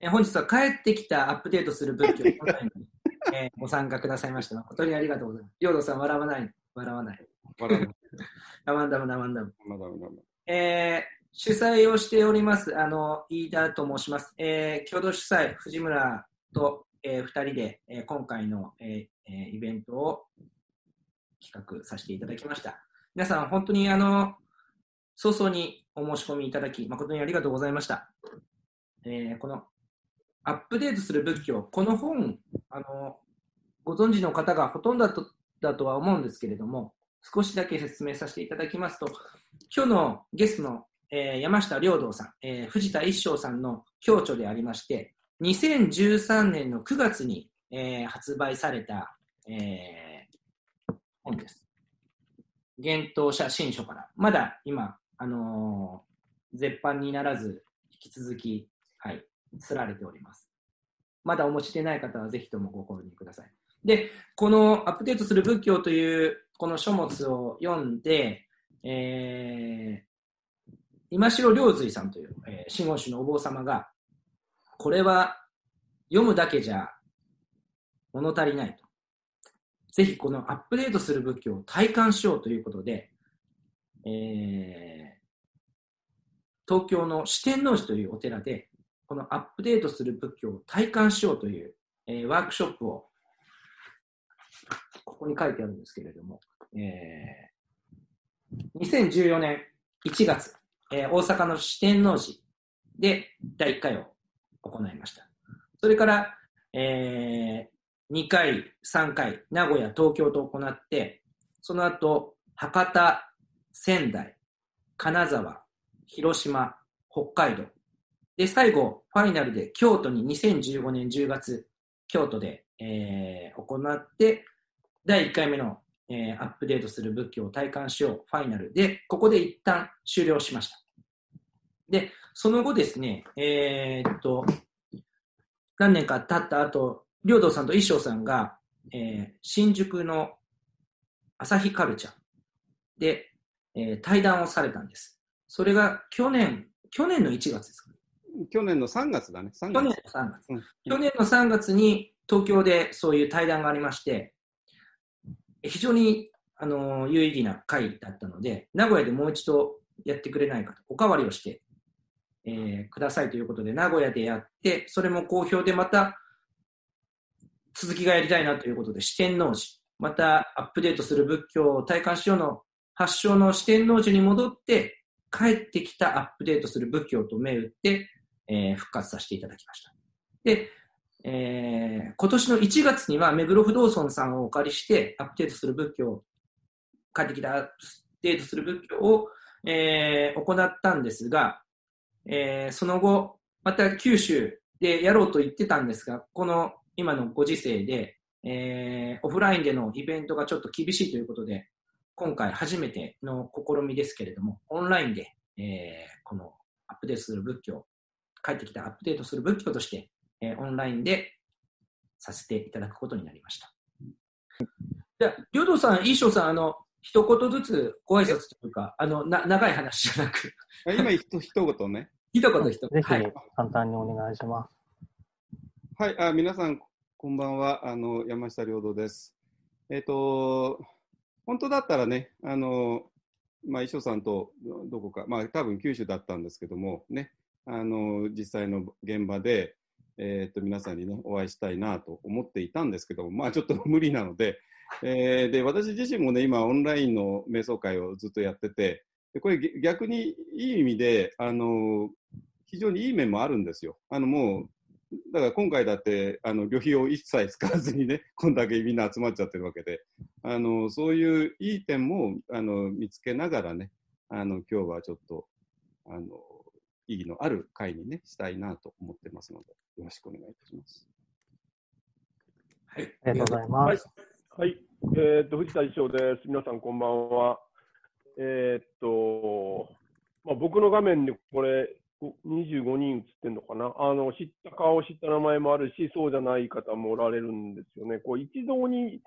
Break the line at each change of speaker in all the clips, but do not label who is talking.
えー本日は帰ってきたアップデートする仏教に、えーご参加くださいました。誠にありがとうございます。りょうどさん、笑わない。笑わない。
まだま
ダマンダムダマンダム。えー主催をしております、あの、飯田と申します。えー共同主催、藤村と、え2人で、えー今回の、えーえーイベントを企画させていただきました。皆さん、本当にあの、早々にお申し込みいただき、誠にありがとうございました。えーこの、アップデートする仏教、この本、あの、ご存知の方がほとんどだとは思うんですけれども、少しだけ説明させていただきますと、今日のゲストの、えー山下良道さん、えー藤田一生さんの共著でありまして、2013年の9月に、えー発売された、え本です。幻冬写真書から、まだ今、あの絶版にならず、引き続き、はい、刷られております。まだお持ちでない方はぜひともご購入ください。で、このアップデートする仏教というこの書物を読んで、えー今城良随さんという、えー、真言宗のお坊様が、これは読むだけじゃ物足りないと。ぜひこのアップデートする仏教を体感しようということで、えー東京の四天王寺というお寺で、このアップデートする仏教を体感しようという、えーワークショップを、ここに書いてあるんですけれども、えー2014年1月、えー大阪の四天王寺で第1回を行いました。それから、え2回、3回、名古屋、東京と行って、その後、博多、仙台、金沢、広島、北海道。で、最後、ファイナルで京都に2015年10月、京都で、えー行って、第1回目の、えーアップデートする仏教を体感しよう、ファイナルで、ここで一旦終了しました。で、その後ですね、えーっと、何年か経った後、良道さんと一生さんが、えー新宿の朝日カルチャーで、えー対談をされたんです。それが去年、去年の1月です。
去年の3月だね。3
去年の
月。
3月。
うん
去年の3月に東京でそういう対談がありまして、非常にあの有意義な会だったので、名古屋でもう一度やってくれないかと、おかわりをして、えーくださいということで、名古屋でやって、それも好評で、また続きがやりたいなということで、四天王寺、またアップデートする仏教を体感しようの発祥の四天王寺に戻って、帰ってきたアップデートする仏教と銘打って、えー復活させていただきました。で、えー今年の1月には目黒不動尊さんをお借りしてアップデートする仏教、帰ってきたアップデートする仏教を、えー行ったんですが、えーその後、また九州でやろうと言ってたんですが、この今のご時世で、えーオフラインでのイベントがちょっと厳しいということで、今回初めての試みですけれども、オンラインで、えーこのアップデートする仏教、帰ってきたアップデートする仏教として、えーオンラインでさせていただくことになりました。じゃあ、りょうどさん、いいしょうさん、あの、一言ずつご挨拶というか、あの、な長い話じゃなく、
あ今ひと、一言ね。
一言一
ぜ
言。
ひ
はい。
簡単にお願いします。
はい、あ皆さん、こんばんは。あの、山下良道です。えっ、と、本当だったらね、あの、まあ、衣装さんとどどこか、まあ、多分九州だったんですけども、ね、あの、実際の現場で、えっ、と、皆さんにね、お会いしたいなと思っていたんですけども、まあ、ちょっと無理なので、えーで、私自身もね、今、オンラインの瞑想会をずっとやってて、でこれ逆にいい意味で、あの、非常にいい面もあるんですよ。あの、もう、だから今回だって、あの、旅費を一切使わずにね、こんだけみんな集まっちゃってるわけで、あの、そういういい点も、あの、見つけながらね、あの、今日はちょっと、あの、意義のある会にね、したいなと思ってますので、よろしくお願いいたします。
はい。
ありがとうございます。
はい、えーっと、藤田一生です。皆さん、こんばんは。えーっと、まあ、僕の画面にこれ、25人映ってるのかな？あの、知った顔、知った名前もあるし、そうじゃない方もおられるんですよね。こう、一堂に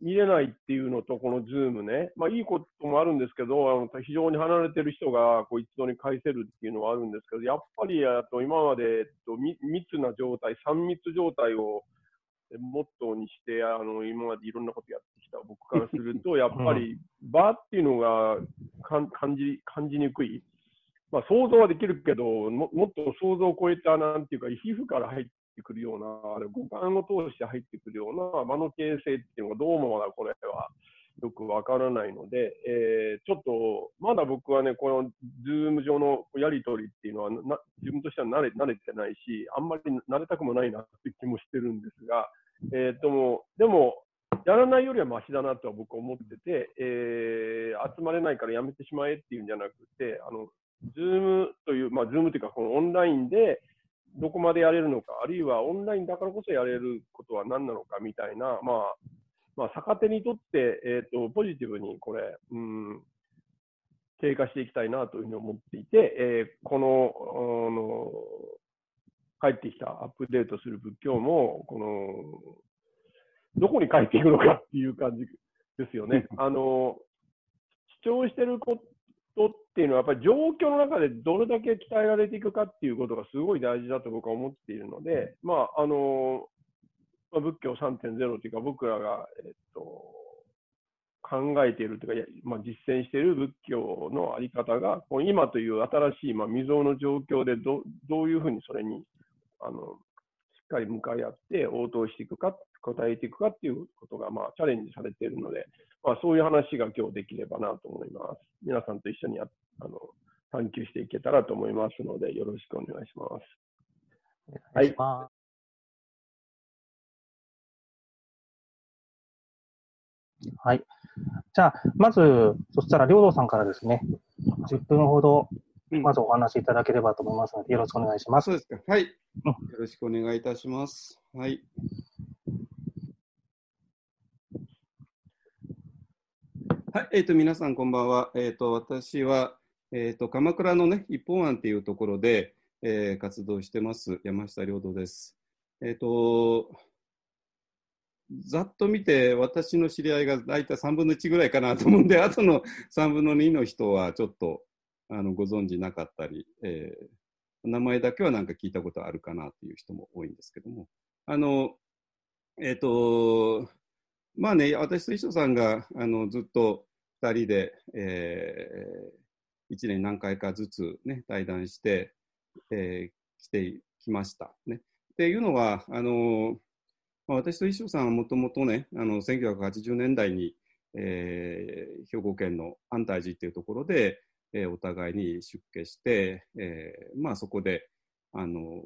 見れないっていうのと、このズームね、まあ、いいこともあるんですけど、あの非常に離れてる人がこう一度に返せるっていうのはあるんですけど、やっぱりあと今まで、えっと、密な状態、3密状態をモットーにしてあの今までいろんなことやってきた僕からすると、やっぱり場っていうのが感じ感じにくい。まあ、想像はできるけども、もっと想像を超えた、なんていうか、皮膚から入ってくるような、あれ五感を通して入ってくるような間の形成っていうのがどうもまだこれはよくわからないので、えー、ちょっとまだ僕はね、このズーム上のやり取りっていうのはな、自分としては慣れ慣れてないし、あんまり慣れたくもないなって気もしてるんですが、えー、とでも、やらないよりはましだなとは僕は思ってて、えー、集まれないからやめてしまえっていうんじゃなくて、あのズームという、まあ、ズームというか、このオンラインでどこまでやれるのか、あるいはオンラインだからこそやれることは何なのかみたいな、まあ、まあ、逆手にとって、えーと、ポジティブにこれ、うん、経過していきたいなというふうに思っていて、えー、このあの帰ってきたアップデートする仏教も、このどこに帰っていくのかっていう感じですよね。あの主張してることっていうのは、やっぱり状況の中でどれだけ鍛えられていくかっていうことがすごい大事だと僕は思っているので、まあ、あのまあ、仏教3.0というか、僕らが、えっと、考えているというか、まあ、実践している仏教のあり方が、今という新しい、まあ、未曾有の状況でどどういうふうにそれにあのしっかり向かい合って応答していくか、答えていくかっていうことが、まあ、チャレンジされているので、まあ、そういう話が今日できればなと思います。皆さんと一緒にあの探求していけたらと思いますので、よろしくお願いします。
はい。はい。じゃあ、まず、そしたら、両道さんからですね、10分ほど、まずお話しいただければと思いますので、よろしくお願いします。
そうですか。はい。よろしくお願いいたします。はい。はい、えっ、ー、と、皆さんこんばんは。えっ、ー、と、私は、えっ、ー、と、鎌倉のね、一本案っていうところで、えー、活動してます、山下良道です。えっ、と、ざっと見て、私の知り合いが大体3分の1ぐらいかなと思うんで、あとの3分の2の人はちょっとあのご存知なかったり、えー、名前だけはなんか聞いたことあるかなっていう人も多いんですけども、あの、えっ、と、まあね、私と一緒さんがあのずっと2人で、えー、1年何回かずつね、対談して、えー、来てきました。ね。っていうのは、あのまあ、私と一緒さんはもともとね、あの1980年代に、えー、兵庫県の安泰寺っていうところで、えー、お互いに出家して、えー、まあそこで、あの、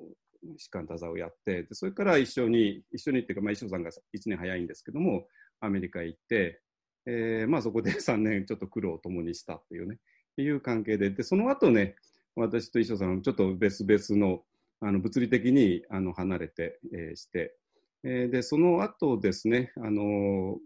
士官多座をやって、でそれから一緒に、一緒にっていうか、まあ、一緒さんが1年早いんですけども、アメリカへ行って、えー、まあそこで 3年ちょっと苦労を共にしたっていうね、いう関係で、で、その後ね、私と一緒さんちょっと別々の、あの物理的にあの離れて、えー、して、えー、で、その後ですね、あの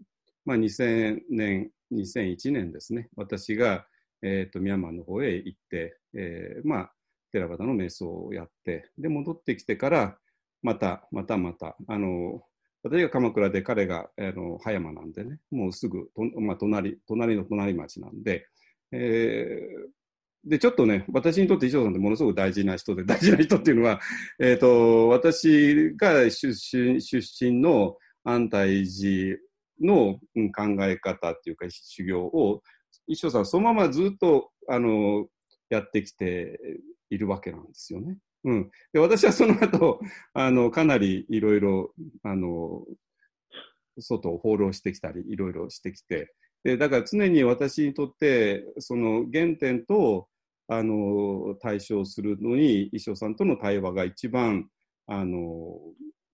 まあ、2000年、2001年ですね、私が、えっ、ー、と、ミャンマーの方へ行って、えー、まあ、テラバダの瞑想をやって、で、戻ってきてから、また、またまた、あの、私が鎌倉で彼が、あの、葉山なんでね、もうすぐと、まあ、隣、隣の隣町なんで、えー、で、ちょっとね、私にとって衣装さんってものすごく大事な人で、大事な人っていうのは、えっ、ー、と、私が出身、出身の安泰寺の考え方っていうか、修行を、衣装さんそのままずっと、あの、やってきているわけなんですよね。うん。で、私はその後、あの、かなりいろいろ、あの、外を放浪してきたり、いろいろしてきて、で、だから常に私にとって、その原点と、あの、対処するのに、衣装さんとの対話が一番、あの、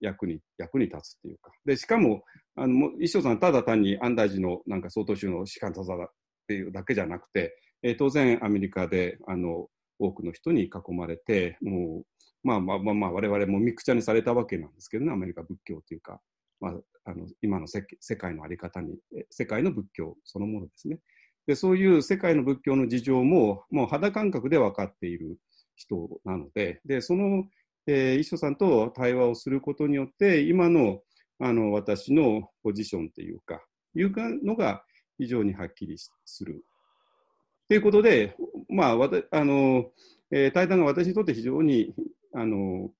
役に、役に立つっていうか。で、しかも、あの、衣装さんただ単に安大寺のなんか総統州の士官座だっていうだけじゃなくて、えー、当然アメリカで、あの、多くの人に囲まれて、もう、まあまあまあまあ、我々もミクチャにされたわけなんですけどね、アメリカ仏教っていうか、まあ、あの今の世界のあり方に、世界の仏教そのものですね。で、そういう世界の仏教の事情も、もう肌感覚で分かっている人なので、で、その、えー、一緒さんと対話をすることによって、今の、あの、私のポジションっていうか、いうのが非常にはっきりする。ということで、まあ、わたあの、えー、対談が私にとって非常に、あの、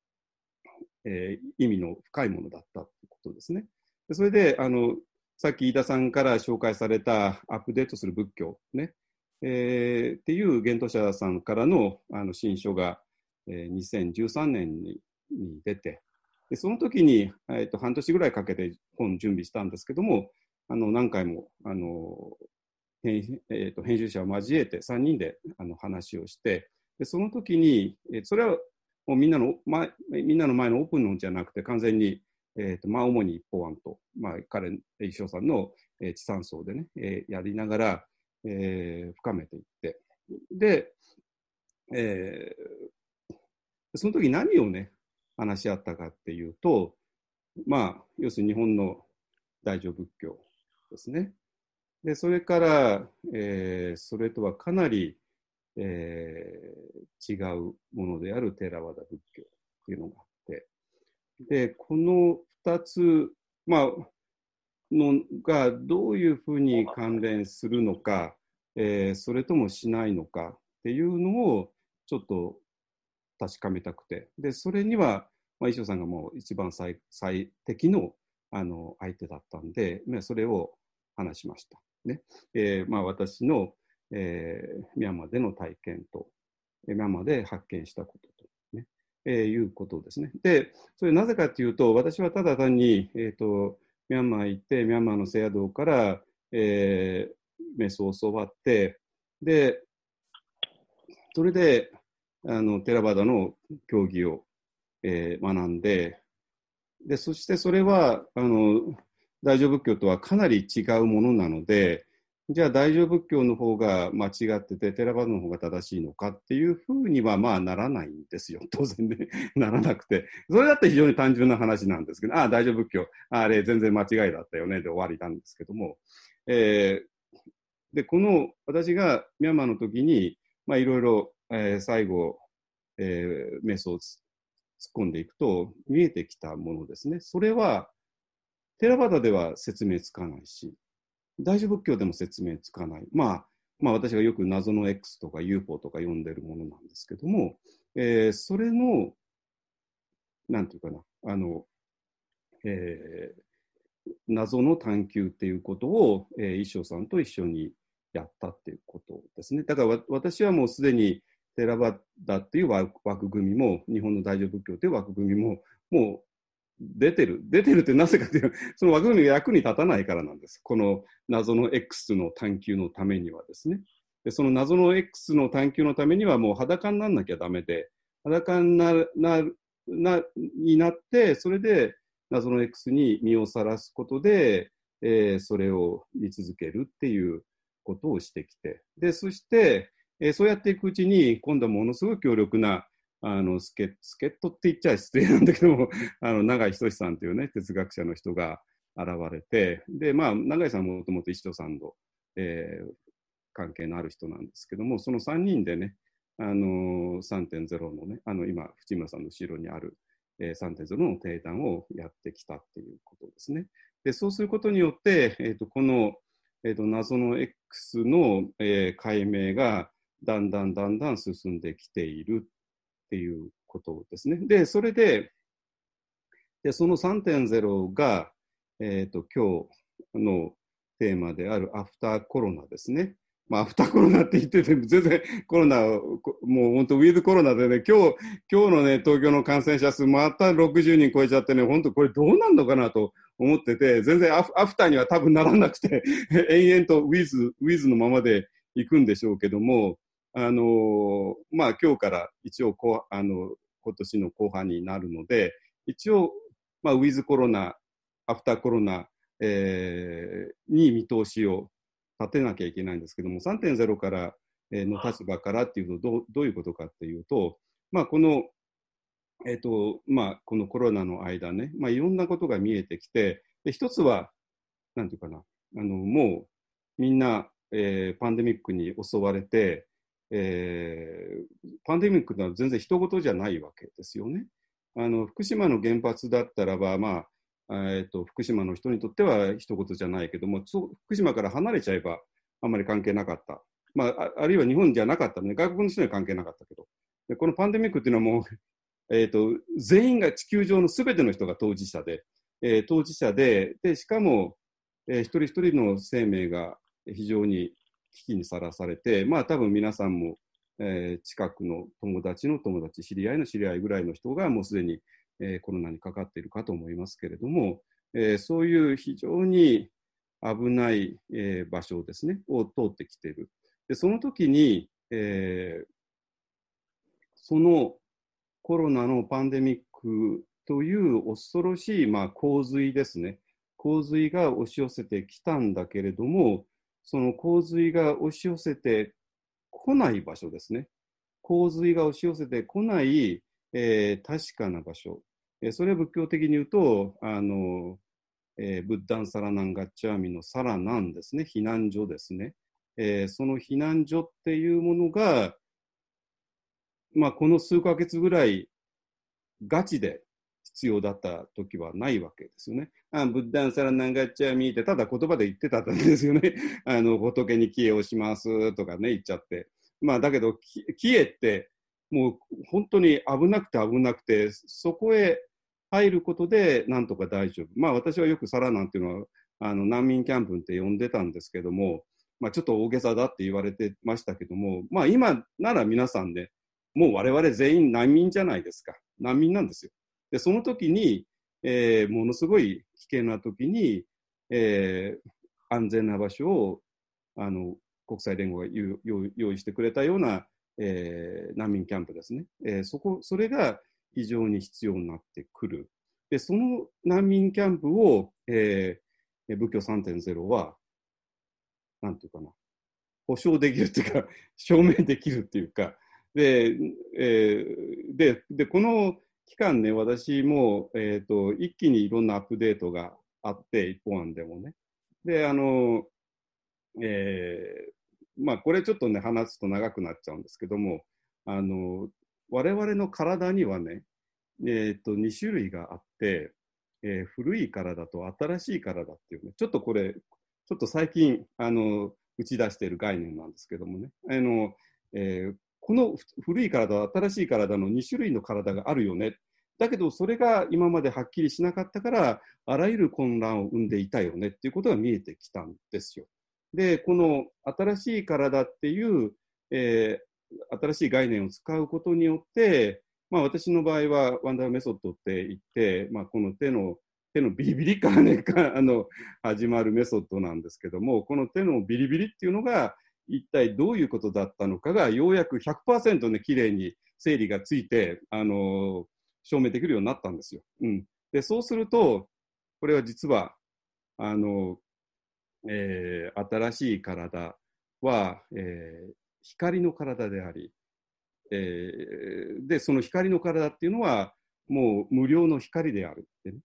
えー、意味の深いものだったということですね。それで、あの、さっき飯田さんから紹介されたアップデートする仏教ね、えー、っていう玄都者さんからのあの新書が、えー、2013年にに出て、でその時に、えーと、半年ぐらいかけて本準備したんですけども、あの何回もあの編,、えーと、編集者を交えて3人であの話をして、でその時に、えー、それはもうみんなの前みんなの前のオープンのじゃなくて完全に、えーとまあ、主に一方案と、まあ、彼、石尾さんの、えー、地産層でね、えー、やりながら、えー、深めていって、で、えー、その時何をね、話し合ったかっていうと、まあ、要するに日本の大乗仏教ですね。で、それから、えー、それとはかなり、えー、違うものであるテラワダ仏教っていうのがあって、で、この二つ、まあ、のがどういうふうに関連するのか、えー、それともしないのかっていうのをちょっと確かめたくて、で、それには、まあ、衣装さんがもう一番最最適のあの相手だったんで、まあ、それを話しました。ねえーまあ、私の、えー、ミャンマーでの体験と、ミャンマーで発見したことと、ねえー、いうことですね。で、それなぜかというと、私はただ単に、えーと、ミャンマー行って、ミャンマーの聖堂から、えー、メスを教わって、で、それで、あの、テラバダの教義を、えー、学んで、で、そしてそれは、あの、大乗仏教とはかなり違うものなので、じゃあ大乗仏教の方が間違ってて、テラバダの方が正しいのかっていうふうにはまあならないんですよ。当然ね、ならなくて。それだって非常に単純な話なんですけど、ああ、大乗仏教、あれ全然間違いだったよねで終わりなんですけども、えー、で、この私がミャンマーの時に、まあいろいろえ、最後、えー、瞑想を突っ込んでいくと見えてきたものですね。それは、テラバダでは説明つかないし、大乗仏教でも説明つかない。まあ、まあ私がよく謎の X とか UFO とか読んでるものなんですけども、えー、それの、なんていうかな、あの、えー、謎の探求っていうことを、えー、衣装さんと一緒にやったっていうことですね。だから私はもうすでにテラバダっていう枠組みも、日本の大乗仏教という枠組みも、もう出てる。出てるってなぜかというと、その枠組みが役に立たないからなんです。この謎の X の探求のためにはですね。でその謎の X の探求のためにはもう裸にならなきゃダメで、裸になななになって、それで謎の X に身をさらすことで、えー、それを見続けるっていうことをしてきて、で、そして、えー、そうやっていくうちに、今度はものすごく強力な、あの、助っ人って言っちゃ失礼なんだけども、あの、永井仁さんというね、哲学者の人が現れて、で、まあ、永井さんもともと石戸さんの、えー、関係のある人なんですけども、その3人でね、あのー、3.0のね、あの、今、淵村さんの後ろにある、えー、3.0の定談をやってきたっていうことですね。で、そうすることによって、えっ、ー、と、この、えっ、ー、と、謎の X の、えー、解明が、だんだんだんだん進んできているっていうことですね。で、それで、でその3.0が、えっ、ー、と、今日のテーマであるアフターコロナですね。まあ、アフターコロナって言ってて、全然 コロナ、もう本当ウィズコロナでね、今日、今日のね、東京の感染者数、また60人超えちゃってね、本当これどうなんのかなと思ってて、全然アフアフターには多分ならなくて、延々とウィズ、ウィズのままで行くんでしょうけども、あのまあ、今日から一応こ、あの、今年の後半になるので、一応、まあ、ウィズコロナ、アフターコロナ、えー、に見通しを立てなきゃいけないんですけども、3.0からの立場からっていうとどう、どういうことかっていうと、まあ、この、えっ、ー、と、まあ、このコロナの間ね、まあ、いろんなことが見えてきて、で一つは、なんていうかな、あの、もう、みんな、えー、パンデミックに襲われて、えー、パンデミックは全然人事じゃないわけですよね。あの福島の原発だったらば、まあえーと、福島の人にとっては一言じゃないけども、福島から離れちゃえばあんまり関係なかった。まあ、あるいは日本じゃなかったね、外国の人には関係なかったけど、でこのパンデミックっていうのはもう、えーと、全員が地球上のすべての人が当事者で、えー、当事者でで、しかも、えー、一人一人の生命が非常に危機にさらされて、まあ多分皆さんも、えー、近くの友達の友達、知り合いの知り合いぐらいの人がもうすでに、えー、コロナにかかっているかと思いますけれども、えー、そういう非常に危ない、えー、場所ですね、を通ってきている。で、その時に、えー、そのコロナのパンデミックという恐ろしい、まあ、洪水ですね。洪水が押し寄せてきたんだけれども、その洪水が押し寄せてこない場所ですね。洪水が押し寄せてこない、えー、確かな場所。えー、それは仏教的に言うと、あの、えー、ブッダンサラナンガッチャーミのサラナンですね。避難所ですね。えー、その避難所っていうものが、まあ、この数ヶ月ぐらい、ガチで必要だった時はないわけですよね。あブッダンサラナンガッチャーミーってただ言葉で言ってたんですよね。あの、仏に帰依をしますとかね、言っちゃって。まあ、だけど、帰依ってもう本当に危なくて危なくて、そこへ入ることでなんとか大丈夫。まあ私はよくサラなんていうのはあの難民キャンプって呼んでたんですけども、まあちょっと大げさだって言われてましたけども、まあ今なら皆さんね、もう我々全員難民じゃないですか。難民なんですよ。で、その時に、えー、ものすごい危険な時に、えー、安全な場所をあの国際連合が用意してくれたような、えー、難民キャンプですね、えー、そこそれが非常に必要になってくる。で、その難民キャンプを、えー、仏教3.0は、なんていうかな、保証できるっていうか、証明できるっていうか、で、えー、で、で、この期間ね、私も、えっ、ー、と、一気にいろんなアップデートがあって、一本案でもね。で、あの、えー、まあ、これちょっとね、話すと長くなっちゃうんですけども、あの、我々の体にはね、えっ、ー、と、2種類があって、えー、古い体と新しい体っていうね、ちょっとこれ、ちょっと最近、あの、打ち出している概念なんですけどもね、あの、えー、この古い体、新しい体の2種類の体があるよね。だけど、それが今まではっきりしなかったから、あらゆる混乱を生んでいたよねっていうことが見えてきたんですよ。で、この新しい体っていう、えー、新しい概念を使うことによって、まあ、私の場合はワンダーメソッドって言って、まあ、この手の手のビリビリからね、あの、始まるメソッドなんですけども、この手のビリビリっていうのが、一体どういうことだったのかがようやく100%ね、綺麗に整理がついて、あの証明できるようになったんですよ。うん。で、そうすると、これは実は、あの、えー、新しい体は、えー、光の体であり、えー、で、その光の体っていうのは、もう無料の光であるって、ね、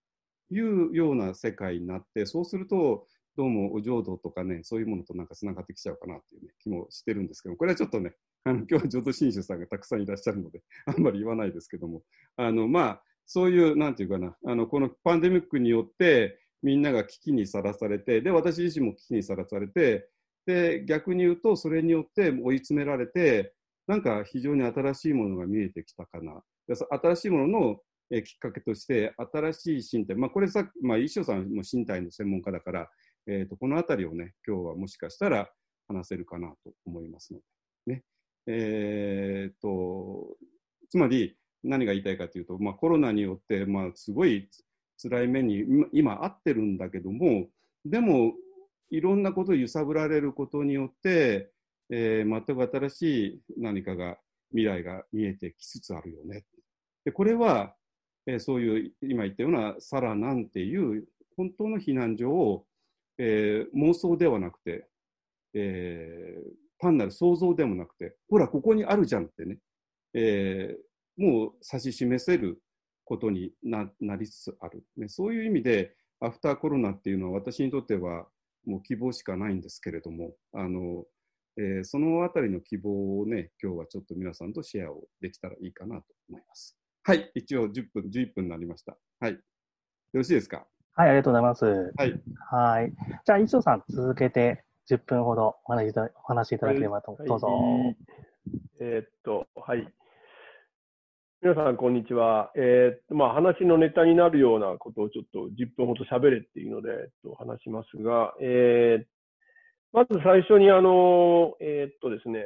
いうような世界になって、そうすると、どうもお浄土とかね、そういうものとなんか繋がってきちゃうかなっていう、ね、気もしてるんですけどこれはちょっとね、あの今日は浄土真宗さんがたくさんいらっしゃるので、あんまり言わないですけども、あの、まあ、そういう、なんていうかな、あの、このパンデミックによって、みんなが危機にさらされて、で、私自身も危機にさらされて、で、逆に言うと、それによって追い詰められて、なんか非常に新しいものが見えてきたかな。新しいもののえきっかけとして、新しい身体、まあ、これさ、まあ、一生さんも身体の専門家だから、えーと、このあたりをね、今日はもしかしたら話せるかなと思いますので、ね。えーと、つまり何が言いたいかというと、まあ、コロナによって、まあ、すごい辛い目に今あってるんだけども、でも、いろんなことを揺さぶられることによって、えー、全く新しい何かが、未来が見えてきつつあるよね。でこれは、えー、そういう今言ったようなサラなんていう本当の避難所をえー、妄想ではなくて、えー、単なる想像でもなくて、ほら、ここにあるじゃんってね、えー、もう指し示せることになりつつある、ね。そういう意味で、アフターコロナっていうのは私にとってはもう希望しかないんですけれども、あの、えー、そのあたりの希望をね、今日はちょっと皆さんとシェアをできたらいいかなと思います。はい、一応10分、11分になりました。はい。よろしいですか？
はい、ありがとうございます。
はい。
はい。じゃあ、一条さん、続けて10分ほどお話しいたお話しいただければと、
はい
どうぞ。
えーっと、はい。皆さん、こんにちは。えーっと、まあ、話のネタになるようなことをちょっと10分ほど喋れっていうので、えっと、話しますが、えーまず最初に、あの、えーっとですね、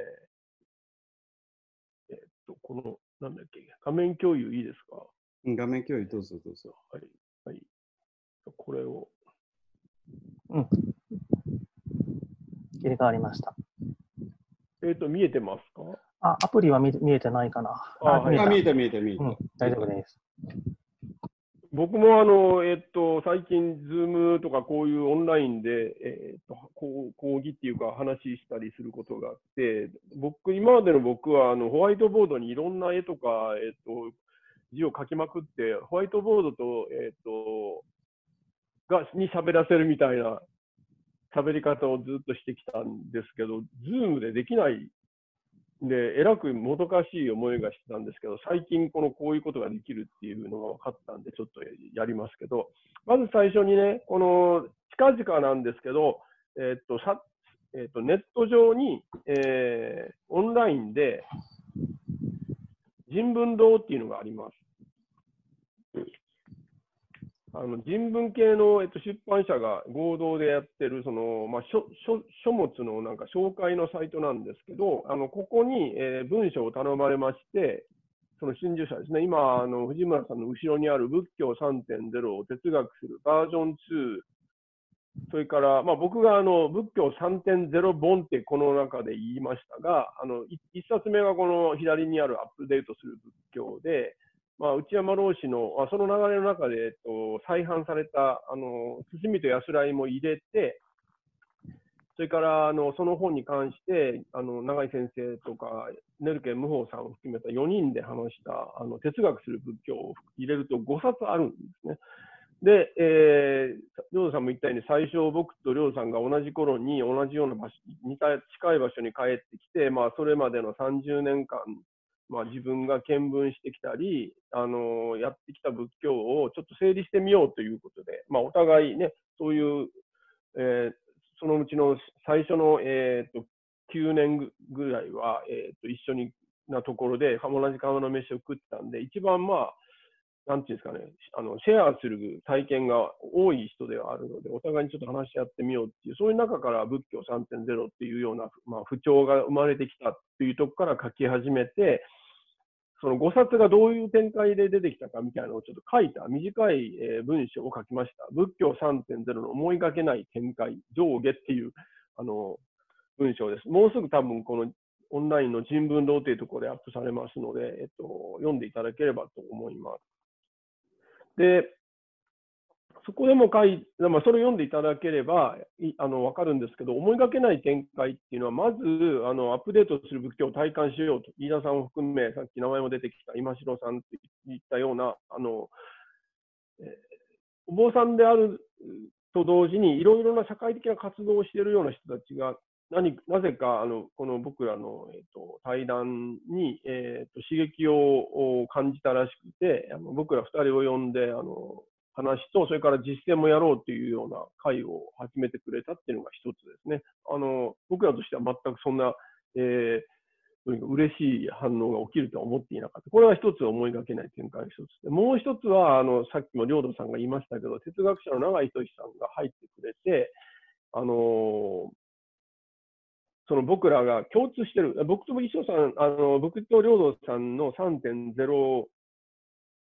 えーっと、この、なんだっけ、画面共有いいですか？
うん画面共有どうぞどうぞ。
はい。はい。これを。
入れ替わりました。
えーっと、見えてますか？
あ、アプリは見見えてないかな。
あはい
あ、
見えた
見えた見えた見えた。
うん、大丈夫です。
僕もあの、えっと、最近、ズームとかこういうオンラインで、えっと、こう講義っていうか話したりすることがあって、僕、今までの僕はあのホワイトボードにいろんな絵とか、えっと、字を書きまくって、ホワイトボードと、えっと、が、に喋らせるみたいな喋り方をずっとしてきたんですけど、ズームでできないで、えらくもどかしい思いがしてたんですけど、最近このこういうことができるっていうのが分かったんで、ちょっとやりますけど、まず最初にね、この近々なんですけど、えっと、さえっと、ネット上に、えーオンラインで人文堂っていうのがあります。あの人文系の、えっと、出版社が合同でやってるその、まあ、書書書物のなんか紹介のサイトなんですけど、あのここに、えー文章を頼まれまして、その新受者ですね、今、あの藤村さんの後ろにある仏教3.0を哲学するバージョン2、それから、まあ、僕があの仏教3.0本ってこの中で言いましたが、あの1冊目がこの左にあるアップデートする仏教で、まあ、内山老師のあその流れの中で、えっと、再販されたあの包みと安らいも入れて、それからあのその本に関して、あの永井先生とか、ネルケ・ムホさんを含めた4人で話したあの哲学する仏教を入れると5冊あるんですね。で、えー、りょうさんも言ったように、最初、僕とりょうさんが同じ頃に同じような場所、似た近い場所に帰ってきて、まあ、それまでの30年間、まあ、自分が見聞してきたり、あのやってきた仏教をちょっと整理してみようということで、まあ、お互いね、そういう、えーそのうちの最初の、えー、と9年ぐらいは、えー、と一緒になところで、同じ釜の飯を食ってたんで、一番まあ、なんていうんですかね、あのシェアする体験が多い人ではあるので、お互いにちょっと話し合ってみようっていう、そういう中から仏教3.0っていうような、まあ、不調が生まれてきたっていうところから書き始めて、その5冊がどういう展開で出てきたかみたいなのをちょっと書いた短い、文章を書きました。仏教3.0の思いがけない展開、上下っていうあの文章です。もうすぐ多分このオンラインの人文堂というところでアップされますので、えっと、読んでいただければと思います。で、そこでも書いまあ、それを読んでいただければいあの分かるんですけど、思いがけない展開っていうのは、まずあのアップデートする仏教を体感しようと、飯田さんを含め、さっき名前も出てきた今城さんっていったような、あのえーお坊さんであると同時に、いろいろな社会的な活動をしているような人たちが、何なぜかあのこの僕らの、えー、と対談に、えー、と刺激を感じたらしくて、あの僕ら2人を呼んであの話と、それから実践もやろうというような会を始めてくれたっていうのが一つですね。あの僕らとしては全くそんな、えーとにかく嬉しい反応が起きるとは思っていなかった。これは一つ思いがけない展開の一つで、もう一つは、あのさっきも領土さんが言いましたけど、哲学者の永井仁さんが入ってくれて、あのその僕らが共通してる、僕と一緒さん、あの僕と領土さんの3.0っ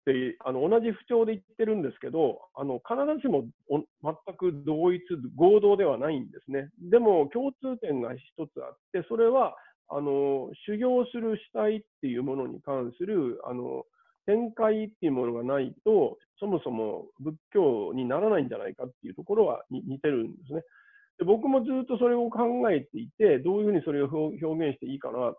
てあの同じ不調で言ってるんですけど、あの必ずしも全く同一、合同ではないんですね。でも共通点が一つあって、それはあの修行する主体っていうものに関するあの展開っていうものがないと、そもそも仏教にならないんじゃないかっていうところは似てるんですね。で僕もずっとそれを考えていて、どういうふうにそれを表現していいかな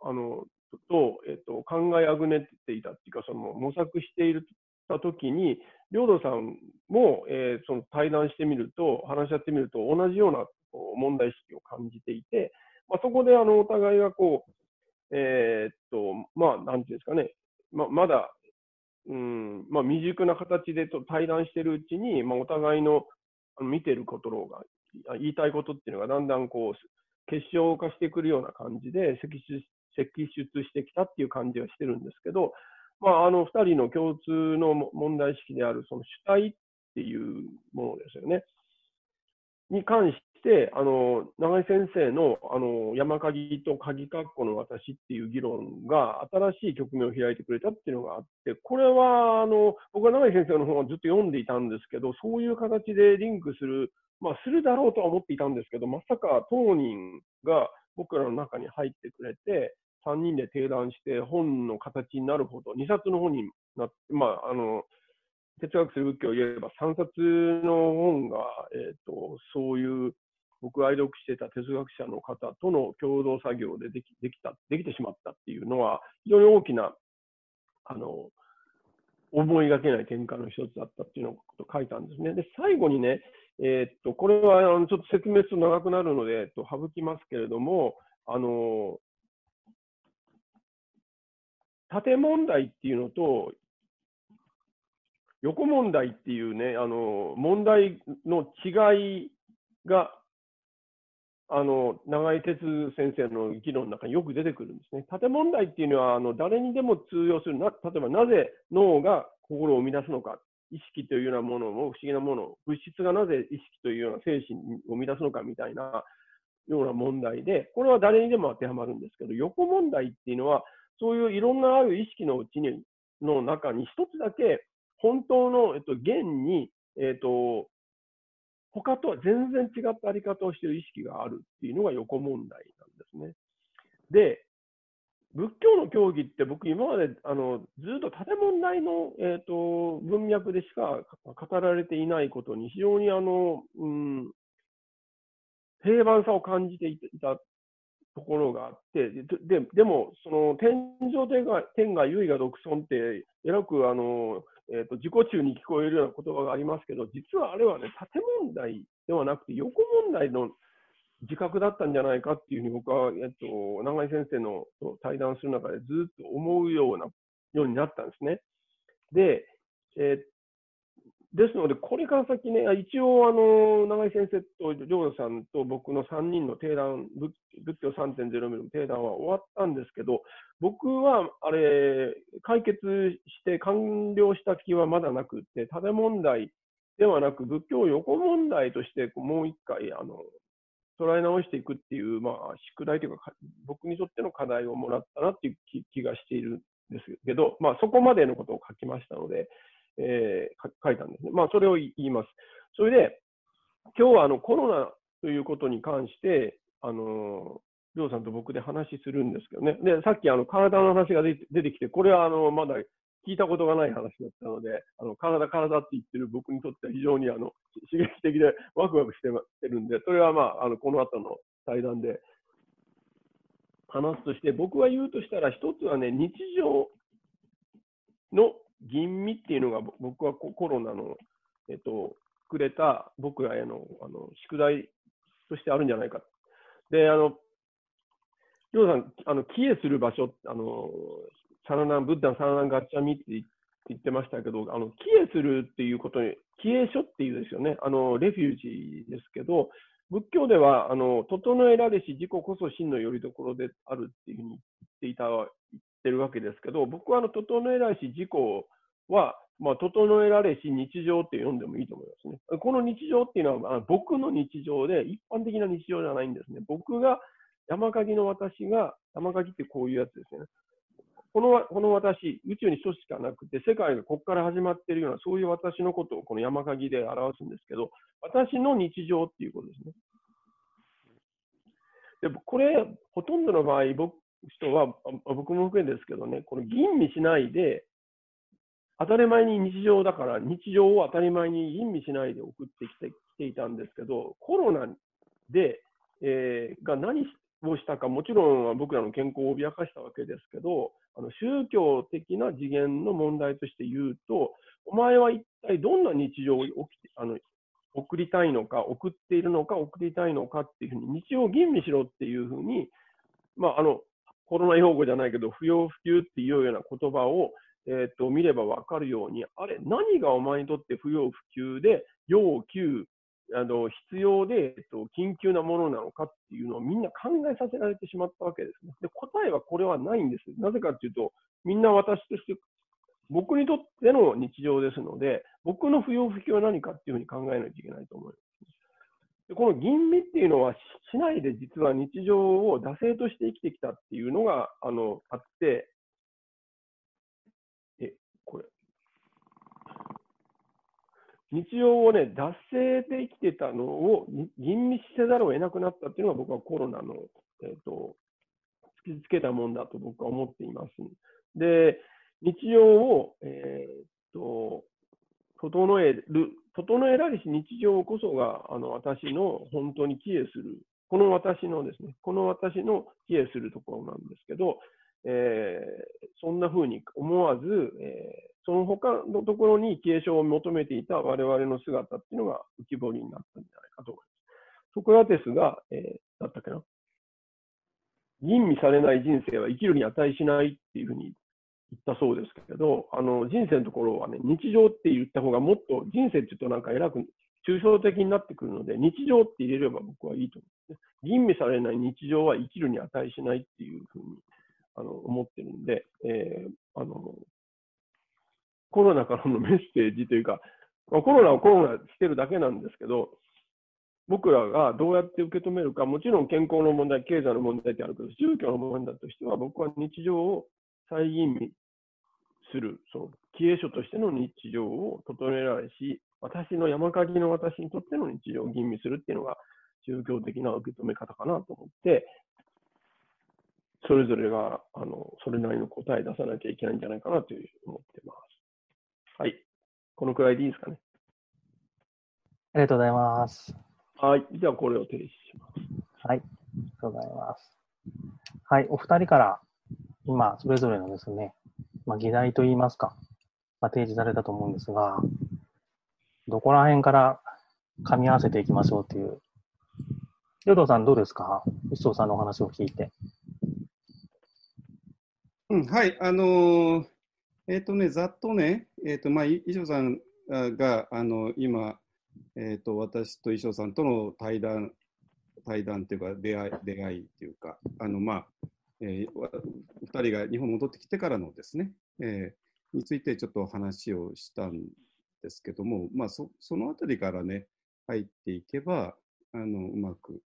あのと、えっと、考えあぐねっていたっていうか、その模索しているたときに、領土さんも、えーその対談してみると、話し合ってみると、同じようなこう問題意識を感じていて、まあ、そこであのお互いがこう、えーっと、まあ、なんていうんですかね、ままだうんまあ、未熟な形でと対談しているうちに、まあ、お互いのあの見てることが、言いたいことっていうのがだんだんこう結晶化してくるような感じで積出析出してきたっていう感じはしてるんですけど、まあ、あの2人の共通の問題意識であるその主体っていうものですよね。に関し、あの永井先生のあの山鍵と鍵括弧の私っていう議論が新しい局面を開いてくれたっていうのがあって、これはあの僕は永井先生の本はずっと読んでいたんですけど、そういう形でリンクする、まあ、するだろうとは思っていたんですけど、まさか当人が僕らの中に入ってくれて、3人で提談して本の形になるほど、2冊の本になって、まあ、あの哲学する仏教を言えば3冊の本が、えーとそういう僕が愛読してた哲学者の方との共同作業でできできた、できてしまったっていうのは、非常に大きな、あの、思いがけない転換の一つだったっていうのを書いたんですね。で、最後にね、えー、っと、これはあのちょっと説明すると長くなるので、えっと、省きますけれども、あの、縦問題っていうのと、横問題っていうね、あの、問題の違いがあの長井哲先生の議論の中によく出てくるんですね。縦問題っていうのはあの誰にでも通用するな、例えばなぜ脳が心を生み出すのか、意識というようなものも不思議なもの、物質がなぜ意識というような精神を生み出すのかみたいなような問題で、これは誰にでも当てはまるんですけど、横問題っていうのは、そういういろんなある意識のうちにの中に一つだけ本当の、えっと、現に、えっと、他とは全然違ったあり方をしている意識があるっていうのが横問題なんですね。で、仏教の教義って僕今まであのずっと建問題の、えーと、文脈でしか語られていないことに非常にあの、うん、平凡さを感じていたところがあって、ででも、その天上天が天が唯我独尊って、えらくあのえーと、自己中に聞こえるような言葉がありますけど、実はあれはね、縦問題ではなくて、横問題の自覚だったんじゃないかっていうふうに僕は、えっと、永井先生の対談する中でずっと思うようなようになったんですね。で、えー、ですので、これから先ね、一応、あの、長井先生と亮さんと僕の3人の定談、仏教3.0ミの定談は終わったんですけど、僕は、あれ、解決して完了した気はまだなくって、種問題ではなく、仏教横問題としてもう一回、あの、捉え直していくっていう、まあ、宿題というか、僕にとっての課題をもらったなっていう気がしているんですけど、まあ、そこまでのことを書きましたので、えー、書いたんですね。まあ、それを言います。それで、今日はあのコロナということに関して、あのりょうさんと僕で話するんですけどね。で、さっきあの体の話が出てきて、これはあのまだ聞いたことがない話だったので、あの体、体って言ってる僕にとっては非常にあの刺激的でワクワクしてるんで、それはまあ、あのこの後の対談で話すとして、僕は言うとしたら、一つはね、日常の吟味っていうのが僕はコロナの、えっと、くれた僕らへのあの宿題としてあるんじゃないか。で、あの、りょうさん、あの、帰依する場所、あの、サラナン、ブッダンサラナンガッチャミって言ってましたけど、あの、帰依するっていうことに、帰依所っていうですよね、あの、レフュージーですけど、仏教では、あの、整えられし自己こそ真の拠り所であるっていうふうに言っていた、言ってるわけですけど、僕はあの、整えられし自己は、まあ、整えられし日常って読んでもいいと思いますね。この日常っていうのは、僕の日常で、一般的な日常じゃないんですね。僕が、山鍵の私が、山鍵ってこういうやつですね。このこの私、宇宙に一つしかなくて、世界がここから始まっているような、そういう私のことをこの山鍵で表すんですけど、私の日常っていうことですね。でこれ、ほとんどの場合、僕人は、僕も含めですけどね、この吟味しないで、当たり前に日常だから、日常を当たり前に吟味しないで送ってきてきていたんですけど、コロナで、えー、が何をしたか、もちろん僕らの健康を脅かしたわけですけど、あの宗教的な次元の問題として言うと、お前は一体どんな日常を起きてあの送りたいのか、送っているのか、送りたいのかっていうふうに、日常を吟味しろっていうふうに、まあ、あのコロナ用語じゃないけど、不要不急っていうような言葉をえー、と見れば分かるように、あれ、何がお前にとって不要不急で、要急、あの必要で、えっと、緊急なものなのかっていうのをみんな考えさせられてしまったわけですね。で答えはこれはないんです。なぜかっていうと、みんな私として、僕にとっての日常ですので、僕の不要不急は何かっていうふうに考えないといけないと思います。でこの吟味っていうのは、市内で実は日常を惰性として生きてきたっていうのがあのあって、え、これ。日常をね、惰性で生きてたのを吟味せざるを得なくなったっていうのが僕はコロナの、えーと、突きつけたもんだと僕は思っています。で、日常を、えーと整える整えられし日常こそがあの私の本当に帰依する、この私のですね、この私の帰依するところなんですけど、えー、そんな風に思わず、えー、その他のところに継承を求めていた我々の姿っていうのが浮き彫りになったんじゃないかと思います。ソクラテスが、えー、だったっけな吟味されない人生は生きるに値しないっていうふうに言ったそうですけど、あの人生のところはね、日常って言った方がもっと、人生って言うとなんか偉く、抽象的になってくるので、日常って入れれば僕はいいと思うんですね、吟味されない日常は生きるに値しないっていうふうにあの思ってるんで、えー、あの、コロナからのメッセージというか、まあ、コロナはコロナしてるだけなんですけど、僕らがどうやって受け止めるか、もちろん健康の問題、経済の問題ってあるけど、宗教の問題としては、僕は日常を再吟味する、その、経営書としての日常を整えられし、私の山鍵の私にとっての日常を吟味するっていうのが、宗教的な受け止め方かなと思って、それぞれが、あの、それなりの答え出さなきゃいけないんじゃないかなという思ってます。はい。このくらいでいいですかね。
ありがとうございます。
はい。じゃあ、これを停止します。
はい。ありがとうございます。はい。お二人から今、それぞれのですね、まあ、議題といいますか、まあ、提示されたと思うんですが、どこら辺から噛み合わせていきましょうという。両藤さんどうですか？一生さんのお話を聞いて。
うん、はい、あの、えっ、ー、とね、ざっとね、えっ、ー、と、まあ、衣装さんが、あの、今、えっ、と、私と衣装さんとの対談、対談っていうか、出会い、出会いっていうか、あの、まあ、えー、2人が日本に戻ってきてからのですね、えー、についてちょっと話をしたんですけども、まあ、そそのあたりからね、入っていけば、あのうまく、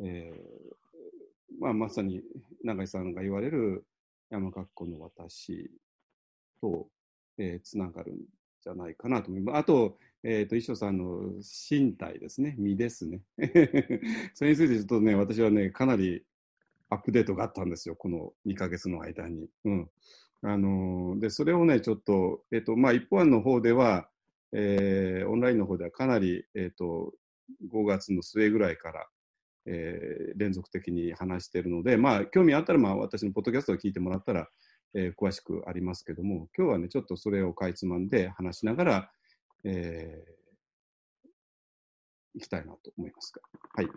えーまあ、まさに永井さんが言われる山格好の私と、えー、つながるんじゃないかなと思います。あと、えっ、ー、と、衣装さんの身体ですね、身ですね。それについてちょっとね、私はね、かなりアップデートがあったんですよ、この2ヶ月の間に。うん。あのー、で、それをね、ちょっと、えっ、ー、と、まあ、一方案の方では、えー、オンラインの方ではかなり、えっ、と、5月の末ぐらいから、え連続的に話しているので、まあ、興味あったら、まあ、私のポッドキャストを聞いてもらったら、え詳しくありますけども、今日はね、ちょっとそれをかいつまんで話しながら、えー、いきたいなと思いますが。はい。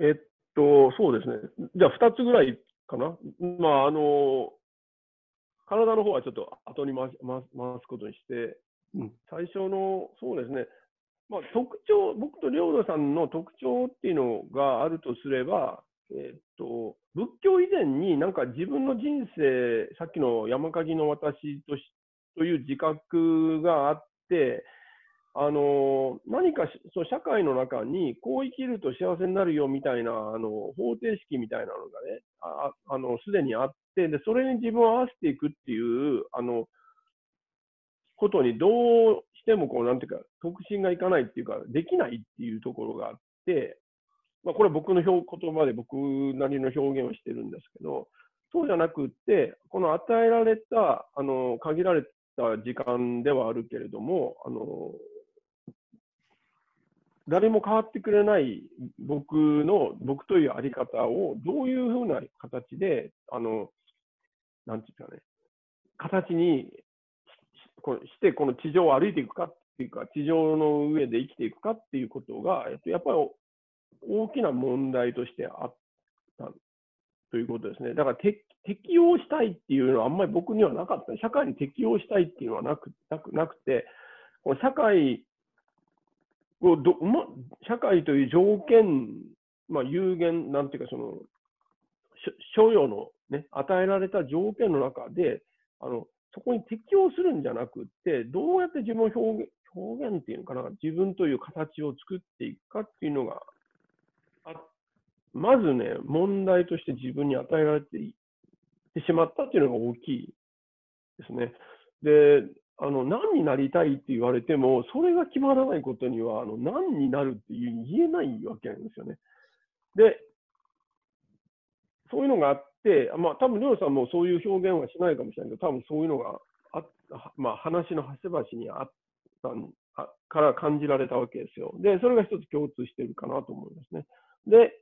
えっと、そうですね。じゃあ、2つぐらいかな。まあ、あの、体の方はちょっと後に回す回すことにして、うん、最初の、そうですね。まあ、特徴、僕と領土さんの特徴っていうのがあるとすれば、えっと、仏教以前になんか自分の人生、さっきの山鍵の私としという自覚があって、あの何かそう社会の中にこう生きると幸せになるよみたいなあの方程式みたいなのがね、ああのすでにあってで、それに自分を合わせていくっていうあのことにどうしてもこうなんていうか特進がいかないっていうか、できないっていうところがあって、まあ、これは僕の言葉で僕なりの表現をしてるんですけど、そうじゃなくって、この与えられたあの限られた時間ではあるけれども、あの誰も変わってくれない僕の、僕というあり方をどういうふうな形で、あの、なんていうかね、形にこして、この地上を歩いていくかっていうか、地上の上で生きていくかっていうことが、やっぱり大きな問題としてあったということですね。だから適応したいっていうのはあんまり僕にはなかった。社会に適応したいっていうのはなくなくなくて、この社会をど、ま、社会という条件、まあ、有限、なんていうか、その、所与のね、与えられた条件の中で、あの、そこに適応するんじゃなくって、どうやって自分を表現、表現っていうのかな、自分という形を作っていくかっていうのがあまずね、問題として自分に与えられていってしまったっていうのが大きいですね。で、あの、何になりたいって言われても、それが決まらないことには、あの、何になるっていう言えないわけなんですよね。で、そういうのがあっ、まあ、多分、りょうさんもそういう表現はしないかもしれないけど、多分そういうのがあまあ、話の端々にあったんから感じられたわけですよ。で、それが一つ共通しているかなと思いますね。で、